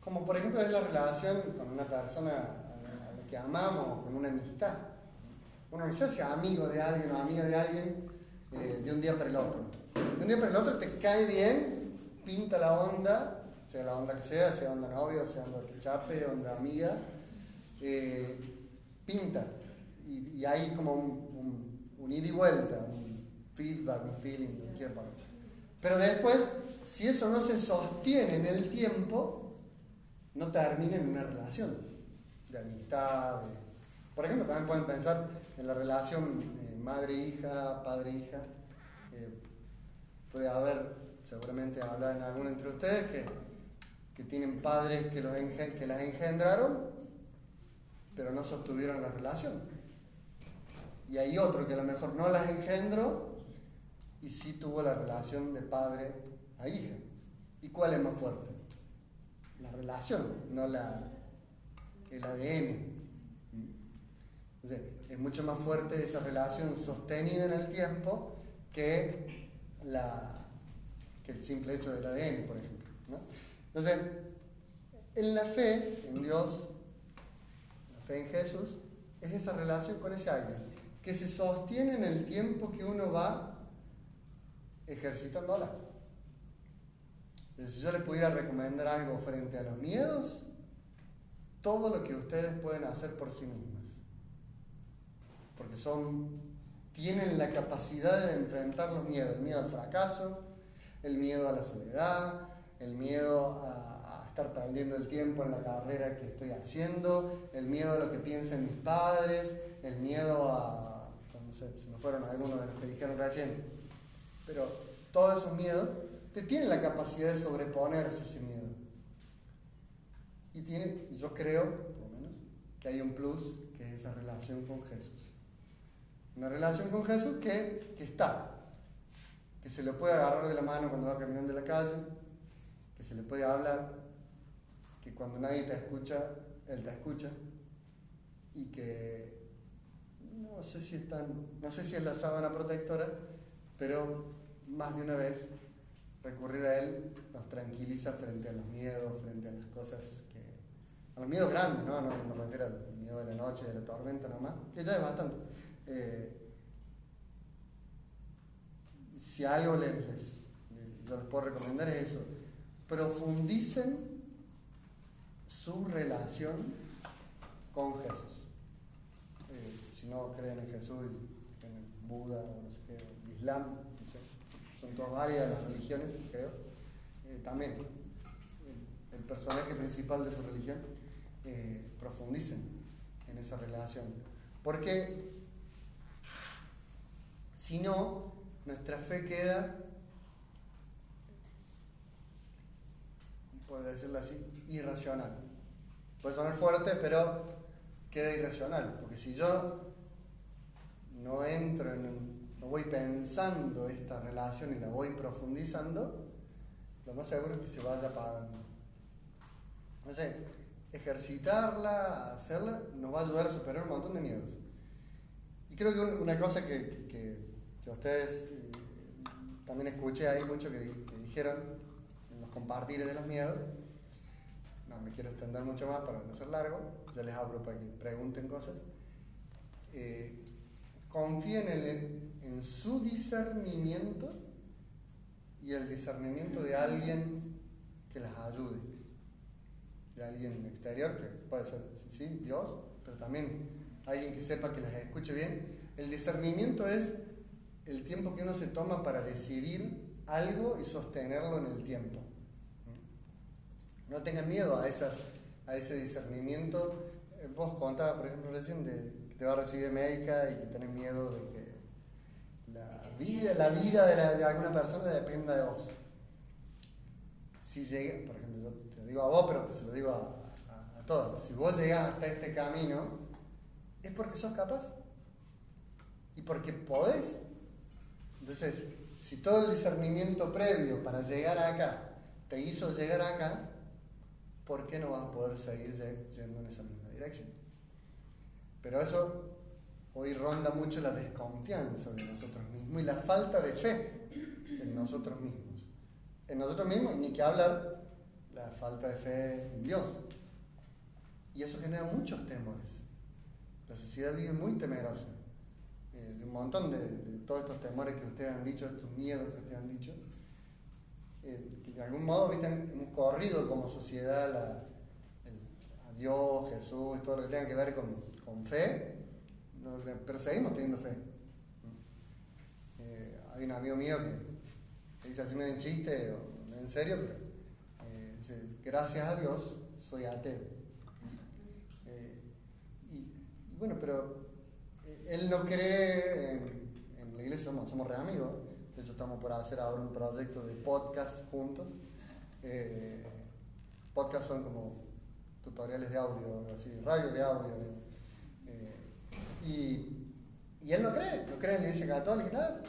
Como por ejemplo es la relación con una persona a la que amamos, con una amistad. Uno no se hace amigo de alguien o amiga de alguien eh, de un día para el otro. De un día para el otro te cae bien, pinta la onda, sea la onda que sea, sea onda novio, sea onda chape, onda amiga, eh, pinta. Y, hay como un ida y vuelta, un feedback, un feeling, cualquier parte. Pero después, si eso no se sostiene en el tiempo, no termina en una relación de amistad. de- Por ejemplo, también pueden pensar en la relación eh, madre-hija, padre-hija. Eh, puede haber, seguramente hablan alguno entre ustedes, que, que tienen padres que, los que las engendraron, pero no sostuvieron la relación. Y hay otro que a lo mejor no las engendró y sí tuvo la relación de padre a hija. ¿Y cuál es más fuerte? La relación, no la, el ADN. Entonces, es mucho más fuerte esa relación sostenida en el tiempo que, la, que el simple hecho del ADN, por ejemplo. Entonces, en la fe, en Dios, la fe en Jesús, es esa relación con ese alguien que se sostiene en el tiempo que uno va ejercitándola. Si yo les pudiera recomendar algo frente a los miedos, todo lo que ustedes pueden hacer por sí mismas. Porque son, tienen la capacidad de enfrentar los miedos, el miedo al fracaso, el miedo a la soledad, el miedo a, estar perdiendo el tiempo en la carrera que estoy haciendo, el miedo a lo que piensen mis padres, el miedo a, no sé, se me fueron algunos de los que dijeron recién, pero todos esos miedos te tienen la capacidad de sobreponerse a ese miedo. Y tiene, yo creo, por lo menos, que hay un plus, que es esa relación con Jesús. Una relación con Jesús que, que está, que se le puede agarrar de la mano cuando va caminando en la calle, que se le puede hablar, que cuando nadie te escucha, Él te escucha, y que no sé si es tan, no sé si es la sábana protectora, pero más de una vez recurrir a Él nos tranquiliza frente a los miedos, frente a las cosas que. a los miedos grandes, ¿no? No, no me refiero al miedo de la noche, de la tormenta nomás, que ya es bastante. Eh, si algo les, yo les puedo recomendar es eso, profundicen su relación con Jesús. Eh, si no creen en Jesús, en Buda o no sé qué, el Islam, no sé, son todas válidas las religiones, creo. Eh, también el, el personaje principal de su religión, profundicen en esa relación. Porque si no, nuestra fe queda, puedo decirlo así, irracional. Puede sonar fuerte, pero queda irracional, porque si yo no entro en, no voy pensando esta relación y la voy profundizando, lo más seguro es que se vaya apagando. No sé, ejercitarla, hacerla, nos va a ayudar a superar un montón de miedos. Y creo que una cosa que que ustedes eh, también escuché ahí mucho que, di- que dijeron en los compartires de los miedos, no me quiero extender mucho más para no ser largo, ya les abro para que pregunten cosas. Eh, confíen en su discernimiento y el discernimiento de alguien que las ayude, de alguien exterior, que puede ser, sí, sí, Dios, pero también alguien que sepa que las escuche bien. El discernimiento es el tiempo que uno se toma para decidir algo y sostenerlo en el tiempo. No tengan miedo a, esas, a ese discernimiento. Eh, Vos contabas, por ejemplo, recién de que te va a recibir médica y que tenés miedo de que la vida, la vida de, la- de alguna persona dependa de vos. Si llega, por ejemplo, yo te lo digo a vos, pero te se lo digo a, a- a todos. Si vos llegás hasta este camino, es porque sos capaz y porque podés. Entonces, si todo el discernimiento previo para llegar acá te hizo llegar acá, ¿por qué no vas a poder seguir ye- yendo en esa misma dirección? Pero eso hoy ronda mucho la desconfianza de nosotros mismos y la falta de fe en nosotros mismos. En nosotros mismos, ni que hablar la falta de fe en Dios. Y eso genera muchos temores. La sociedad vive muy temerosa de un montón de, todos estos temores que ustedes han dicho, estos miedos que ustedes han dicho. Eh, que de algún modo ¿viste? hemos corrido como sociedad a Dios, Jesús, todo lo que tenga que ver con, con fe, pero seguimos teniendo fe. Eh, hay un amigo mío que, dice así medio en chiste o en serio, pero eh, dice, gracias a Dios soy ateo. Eh, y, bueno, pero él no cree en, la iglesia, somos, somos re amigos. De hecho, estamos por hacer ahora un proyecto de podcast juntos. Eh, podcast son como tutoriales de audio, así, radio de audio. eh, y, él no cree, no cree en la iglesia católica, nada,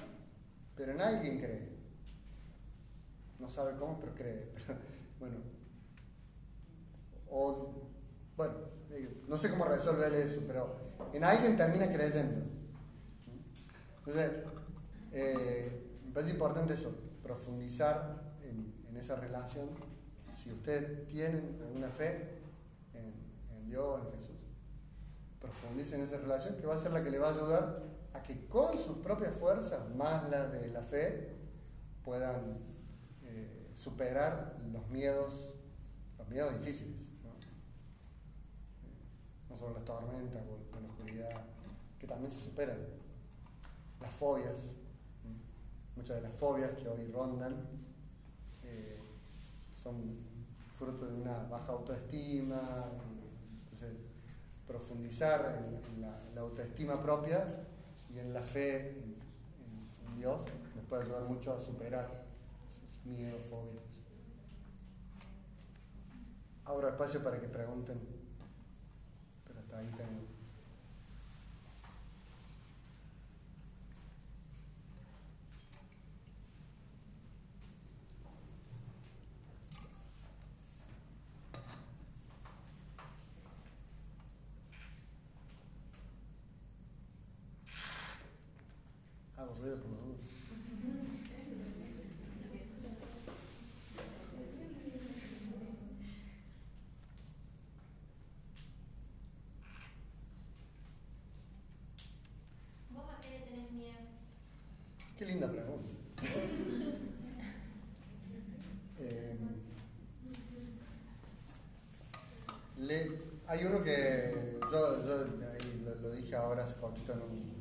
pero en alguien cree. No sabe cómo, pero cree. Bueno, o, bueno, no sé cómo resolver eso, pero en alguien termina creyendo. Entonces, eh, me parece importante eso, profundizar en, en esa relación. Si ustedes tienen alguna fe en, en Dios, en Jesús, profundicen en esa relación que va a ser la que le va a ayudar a que con sus propias fuerzas, más la de la fe, puedan eh, superar los miedos, los miedos difíciles. Solo las tormentas o la oscuridad, que también se superan. Las fobias, muchas de las fobias que hoy rondan eh, son fruto de una baja autoestima, entonces profundizar en, la, autoestima propia y en la fe en, en- Dios les puede ayudar mucho a superar esos miedos, fobias. Abro espacio para que pregunten, pero hasta ahí tengo. Hago ruido por las dudas. ¿Vos a qué le tenés miedo? Qué linda pregunta. Eh, hay uno que yo, lo, dije ahora hace poquito en un,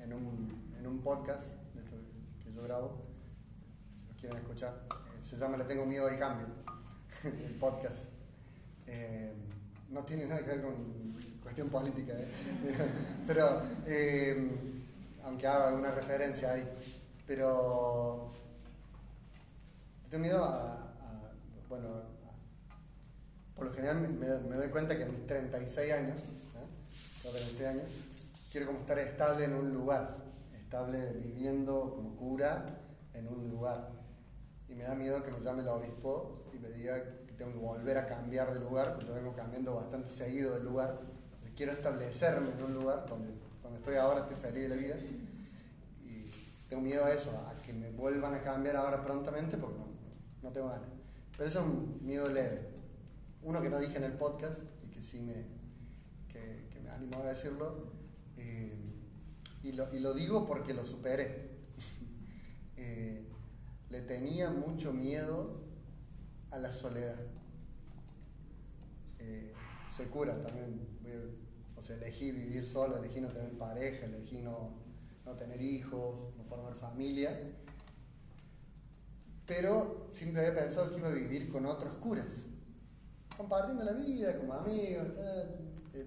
en un, en un podcast que yo grabo, si lo quieren escuchar, eh, se llama Le tengo miedo al cambio, el podcast. Eh, no tiene nada que ver con cuestión política, pero aunque haga alguna referencia ahí, pero tengo miedo a, a- bueno, por lo general me, me- doy cuenta que a mis 36 años. Tengo 36 años, quiero como estar estable en un lugar, estable viviendo como cura en un lugar. Y me da miedo que me llame el obispo y me diga que tengo que volver a cambiar de lugar, porque yo vengo cambiando bastante seguido de lugar. Quiero establecerme en un lugar donde, donde estoy ahora, estoy feliz de la vida. Tengo miedo a eso, a que me vuelvan a cambiar ahora prontamente porque no, no tengo ganas. Pero eso es un miedo leve. Uno que no dije en el podcast y que sí me, que, que me animó a decirlo. eh, y, lo, digo porque lo superé. Eh, le tenía mucho miedo a la soledad. Eh, soy cura también. o sea, elegí vivir solo, elegí no tener pareja, elegí no, no tener hijos, no formar familia. Pero siempre había pensado que iba a vivir con otros curas, compartiendo la vida, como amigos, tal, eh,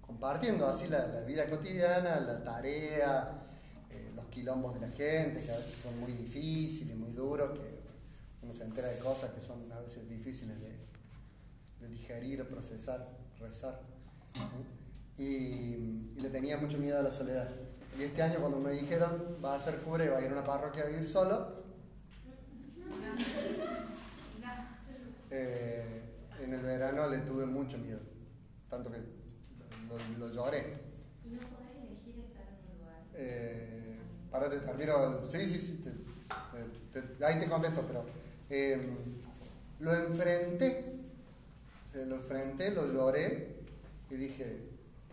compartiendo así la, vida cotidiana, la tarea, eh, los quilombos de la gente, que a veces son muy difíciles, muy duros, que uno se entera de cosas que son a veces difíciles de, digerir, procesar, rezar. y le tenía mucho miedo a la soledad. Y este año cuando me dijeron, va a ser cura y va a ir a una parroquia a vivir solo, eh, en el verano le tuve mucho miedo, tanto que lo, lo lloré. Y no podés elegir estar en un lugar. Eh, párate, termino. Sí, sí, sí. te- te- te- ahí te contesto, pero eh, lo enfrenté. O sea, lo enfrenté, lo lloré y dije: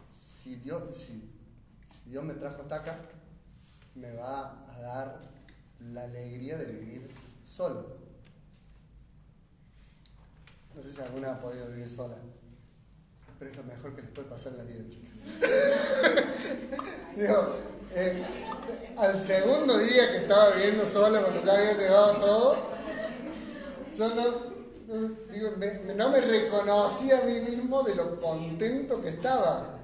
si Dios, si Dios me trajo hasta acá, me va a dar la alegría de vivir solo. No sé si alguna ha podido vivir sola, pero es lo mejor que les puede pasar la vida, chicas. Digo, eh, al segundo día que estaba viviendo solo, cuando ya había llevado todo, yo no, me- no me reconocía a mí mismo de lo contento que estaba.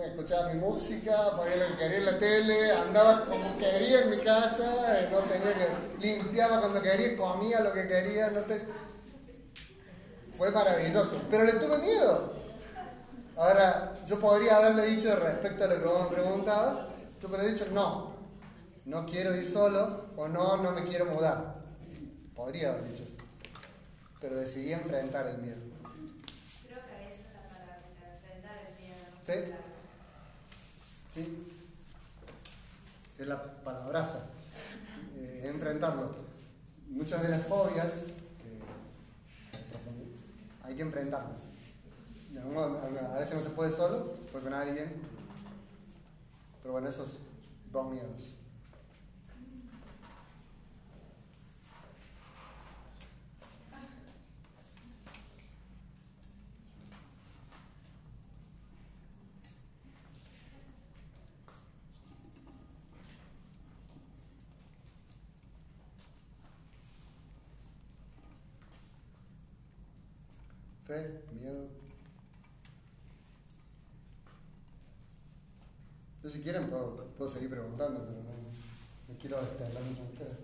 Escuchaba mi música, ponía lo que quería en la tele, andaba como quería en mi casa, eh, no tenía que limpiaba cuando quería, comía lo que quería, no te- fue maravilloso, pero le tuve miedo. Ahora, yo podría haberle dicho respecto a lo que vos me preguntabas, yo podría dicho no, no quiero ir solo o no, no me quiero mudar. Podría haber dicho eso, pero decidí enfrentar el miedo. Creo que esa es la palabra, enfrentar el miedo. ¿Sí? ¿Sí? Es la palabraza. eh, enfrentarlo. Muchas de las fobias, que hay que enfrentarlas. A veces no se puede solo, se puede con alguien. Pero bueno, esos dos miedos. Fe, miedo. Yo si quieren puedo, puedo seguir preguntando, pero no, no quiero extender mucho a ustedes.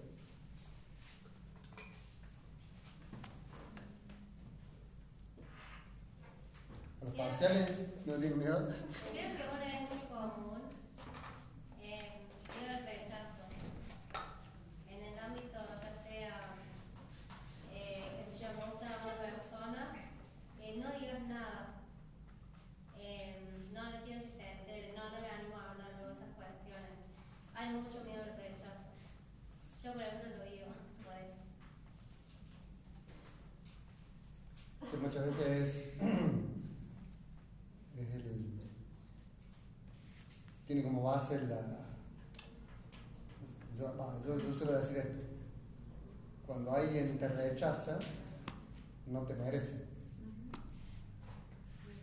¿A los parciales no tienen miedo? Creo que una es muy común, eh, miedo al rechazo. En el ámbito, ya sea, eh, que se llama gusta a una persona, eh, no digas nada. Eh, no, no quiero que se entere, no, no me animo a hablar de esas cuestiones. Hay mucho miedo al rechazo. Yo, por ejemplo, lo digo, por eso. que muchas veces es, es el, tiene como base la... Yo, va, yo, yo suelo decir esto, cuando alguien te rechaza, no te merece.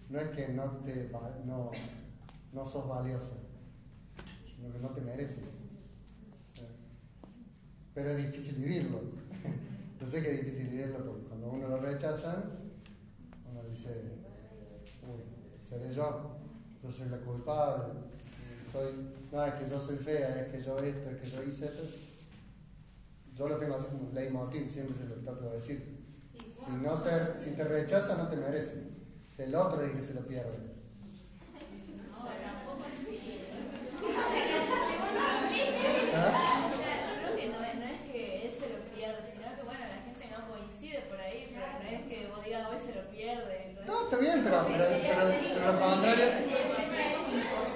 No es que no, te, no, no sos valioso, sino que no te merece. Pero es difícil vivirlo. Yo sé que es difícil vivirlo porque cuando uno lo rechazan, uno dice, uy, seré yo, yo soy la culpable, soy, no es que yo soy fea, es que yo esto, es que yo hice esto. yo lo tengo así como leitmotiv, siempre se lo trato de decir. Si, no te, si te rechaza, no te merece. Es el otro el que se lo pierde. ¿Ah? O sea, creo que no es, no es que él se lo pierde, sino que bueno, la gente no coincide por ahí, pero no es que vos digas hoy se lo pierde. entonces- No, está bien, pero, pero, pero, pero lo contrario.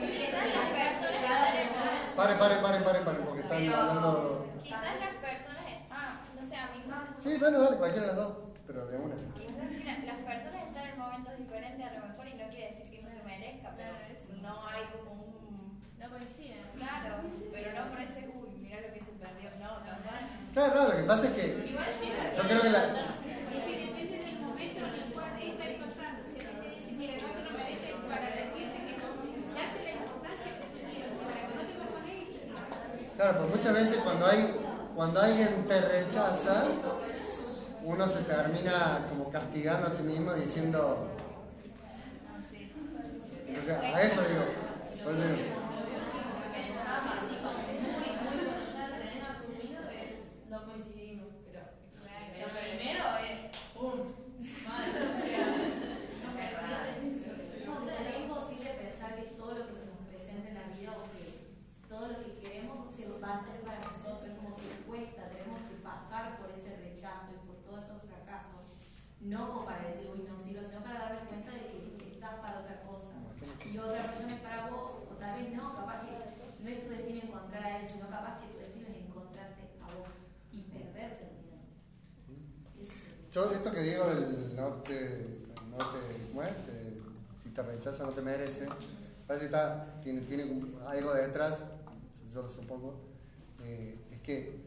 Quizás las personas están Paren, paren, paren, paren, paren, porque están Pero hablando. quizás las personas, ah, no sé, a mí más. Sí, bueno, dale, cualquiera de las dos, pero de una. Quizás mira, las personas están en momentos diferentes a lo mejor y no quiere decir que no te merezca, pero Claro, eso. no hay como un... No coinciden. Claro, pero no por ese, uy, mira lo que se perdió. No, capaz. Claro, no, lo que pasa es que yo creo que la. Porque depende del momento en el cual estás pasando. Si alguien te dice, mira, no te lo mereces para decirte que no, darte la importancia que tú tienes, para que no te bajones y si no. Claro, pues muchas veces cuando hay cuando alguien te rechaza, uno se termina como castigando a sí mismo diciendo. Entonces, a eso digo. lo primero es o sea, no me No, es imposible pensar que todo lo que se nos presenta en la vida o que todo lo que queremos se va a hacer para nosotros, como que cuesta, tenemos que pasar por ese rechazo y por todos esos fracasos, no como para decir, uy, no sirvo, sino para darme cuenta de que estás para otra cosa. Y otra persona es para vos, o tal vez no, capaz que no es tu destino encontrar a él, sino capaz que tu destino es encontrarte a vos y perderte el miedo. Ese es el- Yo, esto que digo del no te. No si te rechaza, no te merece. Parece que está, tiene, tiene algo detrás, yo lo supongo. eh, es que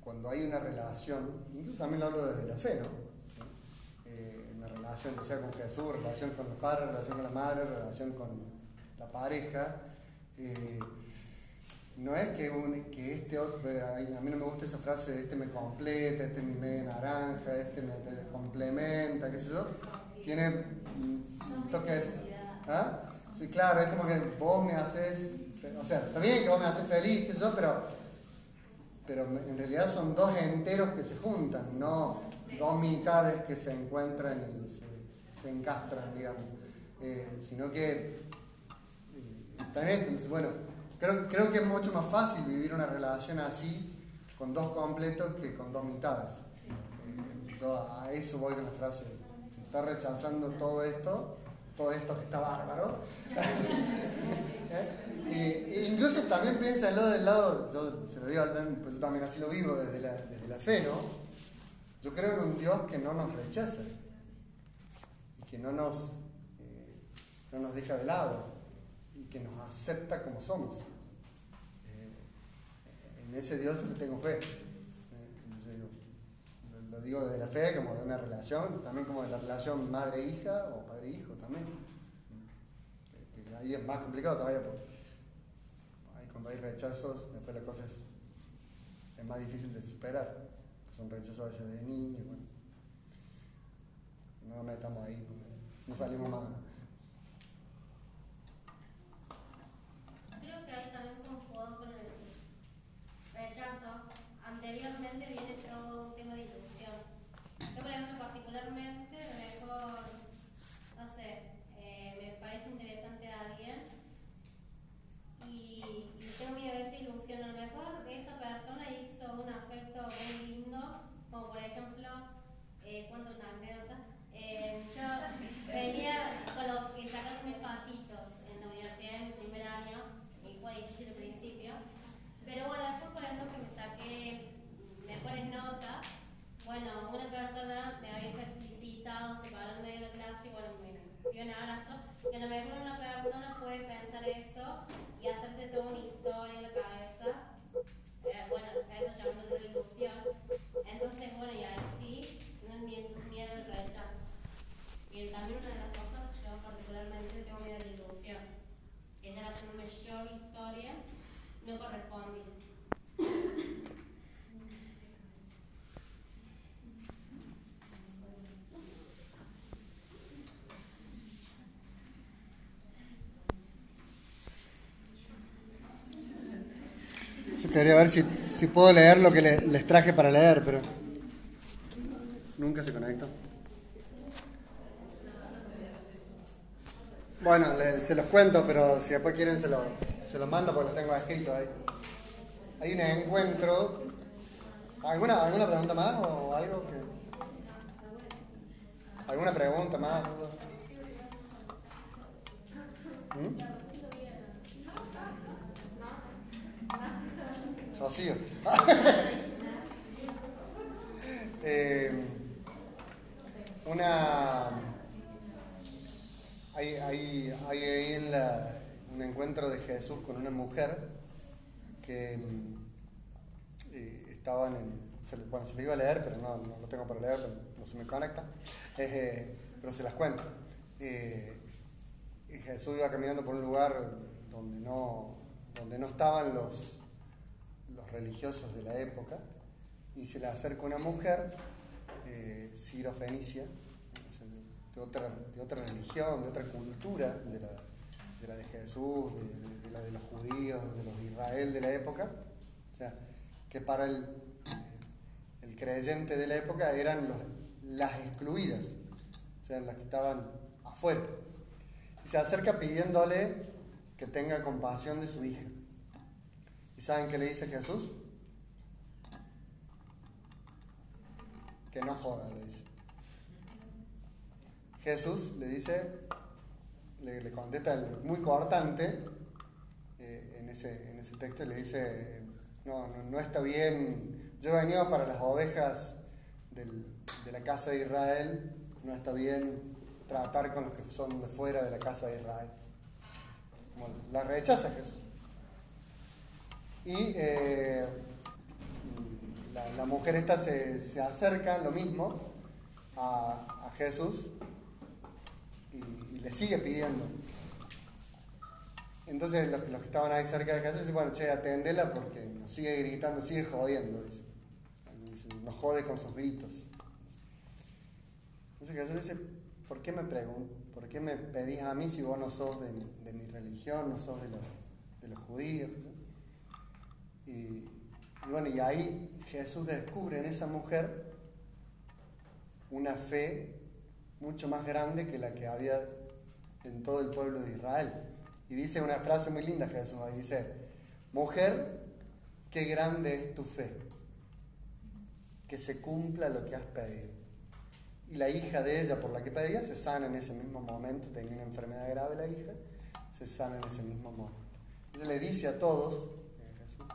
cuando hay una relación, incluso también lo hablo desde la fe, ¿no? Eh, una relación, ya sea con Jesús, relación con los padres, relación con la madre, relación con la pareja. eh, no es que, un- que este otro, a mí no me gusta esa frase, este me completa, este es mi media naranja, este me complementa, qué sé yo. Tiene toques. ¿Ah? Sí, claro, es como que vos me haces, o sea, está bien que vos me haces feliz, qué sé yo, pero, pero me- en realidad son dos enteros que se juntan, no dos mitades que se encuentran y se, se encastran, digamos. Eh, sino que eh, está en esto. Entonces, bueno, creo, creo que es mucho más fácil vivir una relación así con dos completos que con dos mitades. Eh, yo a eso voy con la frase. Si está rechazando todo esto, todo esto que está bárbaro. ¿eh? E incluso también piénsalo del lado, yo se lo digo, pues yo también así lo vivo desde la, desde la fe, ¿no? Yo creo en un Dios que no nos rechaza y que no nos, eh, no nos deja de lado y que nos acepta como somos. En ese Dios le tengo fe. Eh, lo- digo desde la fe como de una relación, también como de la relación madre-hija o padre-hijo también. Que ahí es más complicado todavía porque ahí cuando hay rechazos, después la cosa es, más difícil de superar. Son rechazos a veces de niño, bueno. No nos metamos ahí, no salimos más. Creo que ahí también como jugado con el rechazo. Anteriormente viene todo un tema de ilusión. Yo, por ejemplo, particularmente, a lo mejor, no sé, eh, me parece interesante a alguien y, y tengo miedo de esa ilusión. A lo mejor esa persona hizo un afecto muy lindo, como por ejemplo, eh, cuento una anécdota. Eh, yo venía con lo que sacaron mis patitos en la universidad en mi primer año y fue difícil al principio. Pero bueno, después por ejemplo que me saqué mejores notas, bueno, una persona me había felicitado, se paró en medio de la clase y bueno, me dio un abrazo. Y a lo mejor una persona puede pensar eso y hacerte toda una historia en la cabeza. Eh, bueno, eso llamándolo una ilusión. Entonces, bueno, y ahí sí, no es miedo, miedo al rechazo. Y también una de las cosas, yo particularmente tengo miedo a la ilusión. Que ya haciéndome yo historia, no corresponde. Yo quería ver si, si puedo leer lo que le- les traje para leer, pero nunca se conectó. Bueno, se los cuento, pero si después quieren se los se los mando porque los tengo escritos ahí. Hay un encuentro. ¿Alguna, ¿Alguna pregunta más o algo? que- ¿Alguna pregunta más? duda? ¿Mm? Rocío. Eh, una. Hay, hay, hay ahí en la, un encuentro de Jesús con una mujer que mm, eh, estaba en el. se le- bueno, se lo iba a leer, pero no, no lo tengo para leer, no se me conecta. Eh, pero se las cuento. Eh, Jesús iba caminando por un lugar donde no, donde no estaban los, los religiosos de la época y se le acerca una mujer, eh, sea, de, otra, religión, de otra cultura, de la de, Jesús, de, la de los judíos, de los de Israel de la época, que para el creyente de la época eran los- las excluidas, o sea, las que estaban afuera. Y se acerca pidiéndole que tenga compasión de su hija. ¿Y saben qué le dice Jesús? Que no joda, le dice. Jesús le dice, le, contesta muy cortante eh, en, ese, en ese texto, y le dice, no, no, no está bien, yo he venido para las ovejas del- de la casa de Israel, no está bien tratar con los que son de fuera de la casa de Israel. La rechaza Jesús. Y eh, la, mujer esta se, se acerca, lo mismo, a, a Jesús y, y le sigue pidiendo. Entonces los, los que estaban ahí cerca de Jesús dicen, bueno, che, atendela porque nos sigue gritando, sigue jodiendo. Dice. Jode con sus gritos. Entonces Jesús dice, ¿por qué me ¿Por qué me pedís a mí si vos no sos de, mi- religión, no sos de los, de los judíos? Y, y bueno, y ahí Jesús descubre en esa mujer una fe mucho más grande que la que había en todo el pueblo de Israel. Y dice una frase muy linda Jesús ahí, dice, mujer, qué grande es tu fe, que se cumpla lo que has pedido. Y la hija de ella por la que pedía se sana en ese mismo momento, tenía una enfermedad grave la hija, se sana en ese mismo momento. Entonces le dice a todos, eh, Jesús,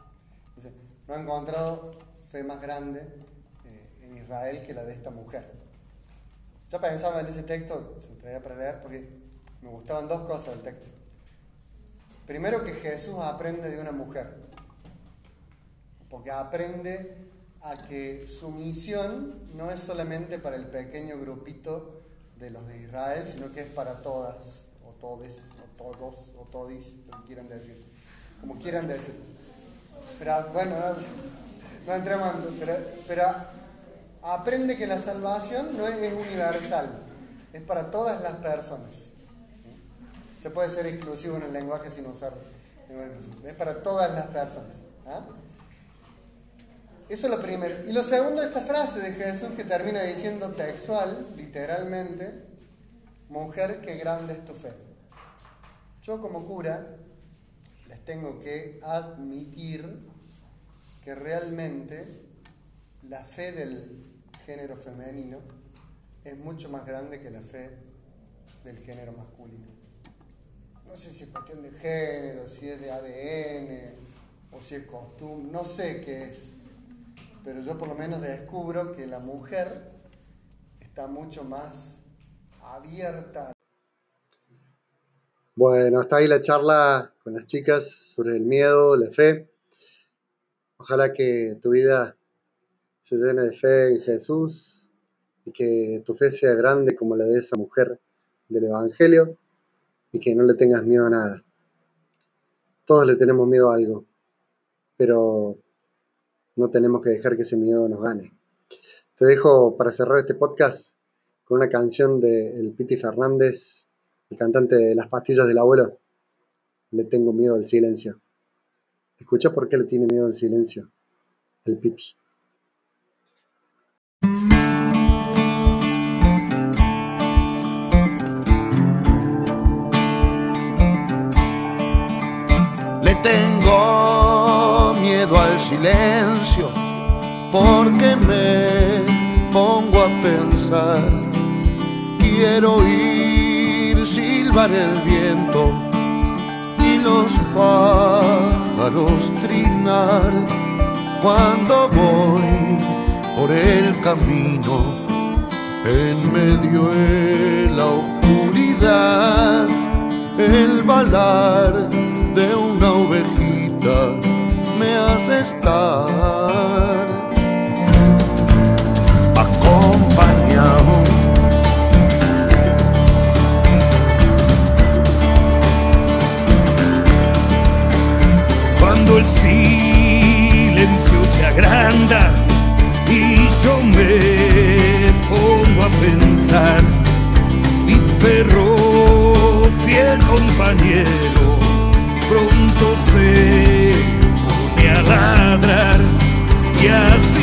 dice, no he encontrado fe más grande eh, en Israel que la de esta mujer. Yo pensaba en ese texto, se lo traía para leer, porque me gustaban dos cosas del texto. Primero que Jesús aprende de una mujer, porque aprende a que su misión no es solamente para el pequeño grupito de los de Israel, sino que es para todas, o todes, o todos, o todis, como quieran decir, como quieran decir. Pero bueno, no, no entremos en... Pero, pero aprende que la salvación no es, universal, es para todas las personas. Se puede ser exclusivo en el lenguaje sin usar. Es para todas las personas. ¿ah? Eso es lo primero. Y lo segundo, esta frase de Jesús que termina diciendo textual, literalmente, mujer, qué grande es tu fe. Yo como cura les tengo que admitir que realmente la fe del género femenino es mucho más grande que la fe del género masculino. No sé si es cuestión de género, si es de ADN o si es costumbre, no sé qué es, pero yo por lo menos descubro que la mujer está mucho más abierta. Bueno, hasta ahí la charla con las chicas sobre el miedo, la fe. Ojalá que tu vida se llene de fe en Jesús y que tu fe sea grande como la de esa mujer del Evangelio y que no le tengas miedo a nada. Todos le tenemos miedo a algo, pero no tenemos que dejar que ese miedo nos gane. Te dejo para cerrar este podcast con una canción de El Piti Fernández, el cantante de Las pastillas del abuelo. Le tengo miedo al silencio. Escucha por qué le tiene miedo al silencio. El Piti. Le tengo porque me pongo a pensar. Quiero oír silbar el viento y los pájaros trinar cuando voy por el camino en medio de la oscuridad. El balar de una ovejita me hace estar yes.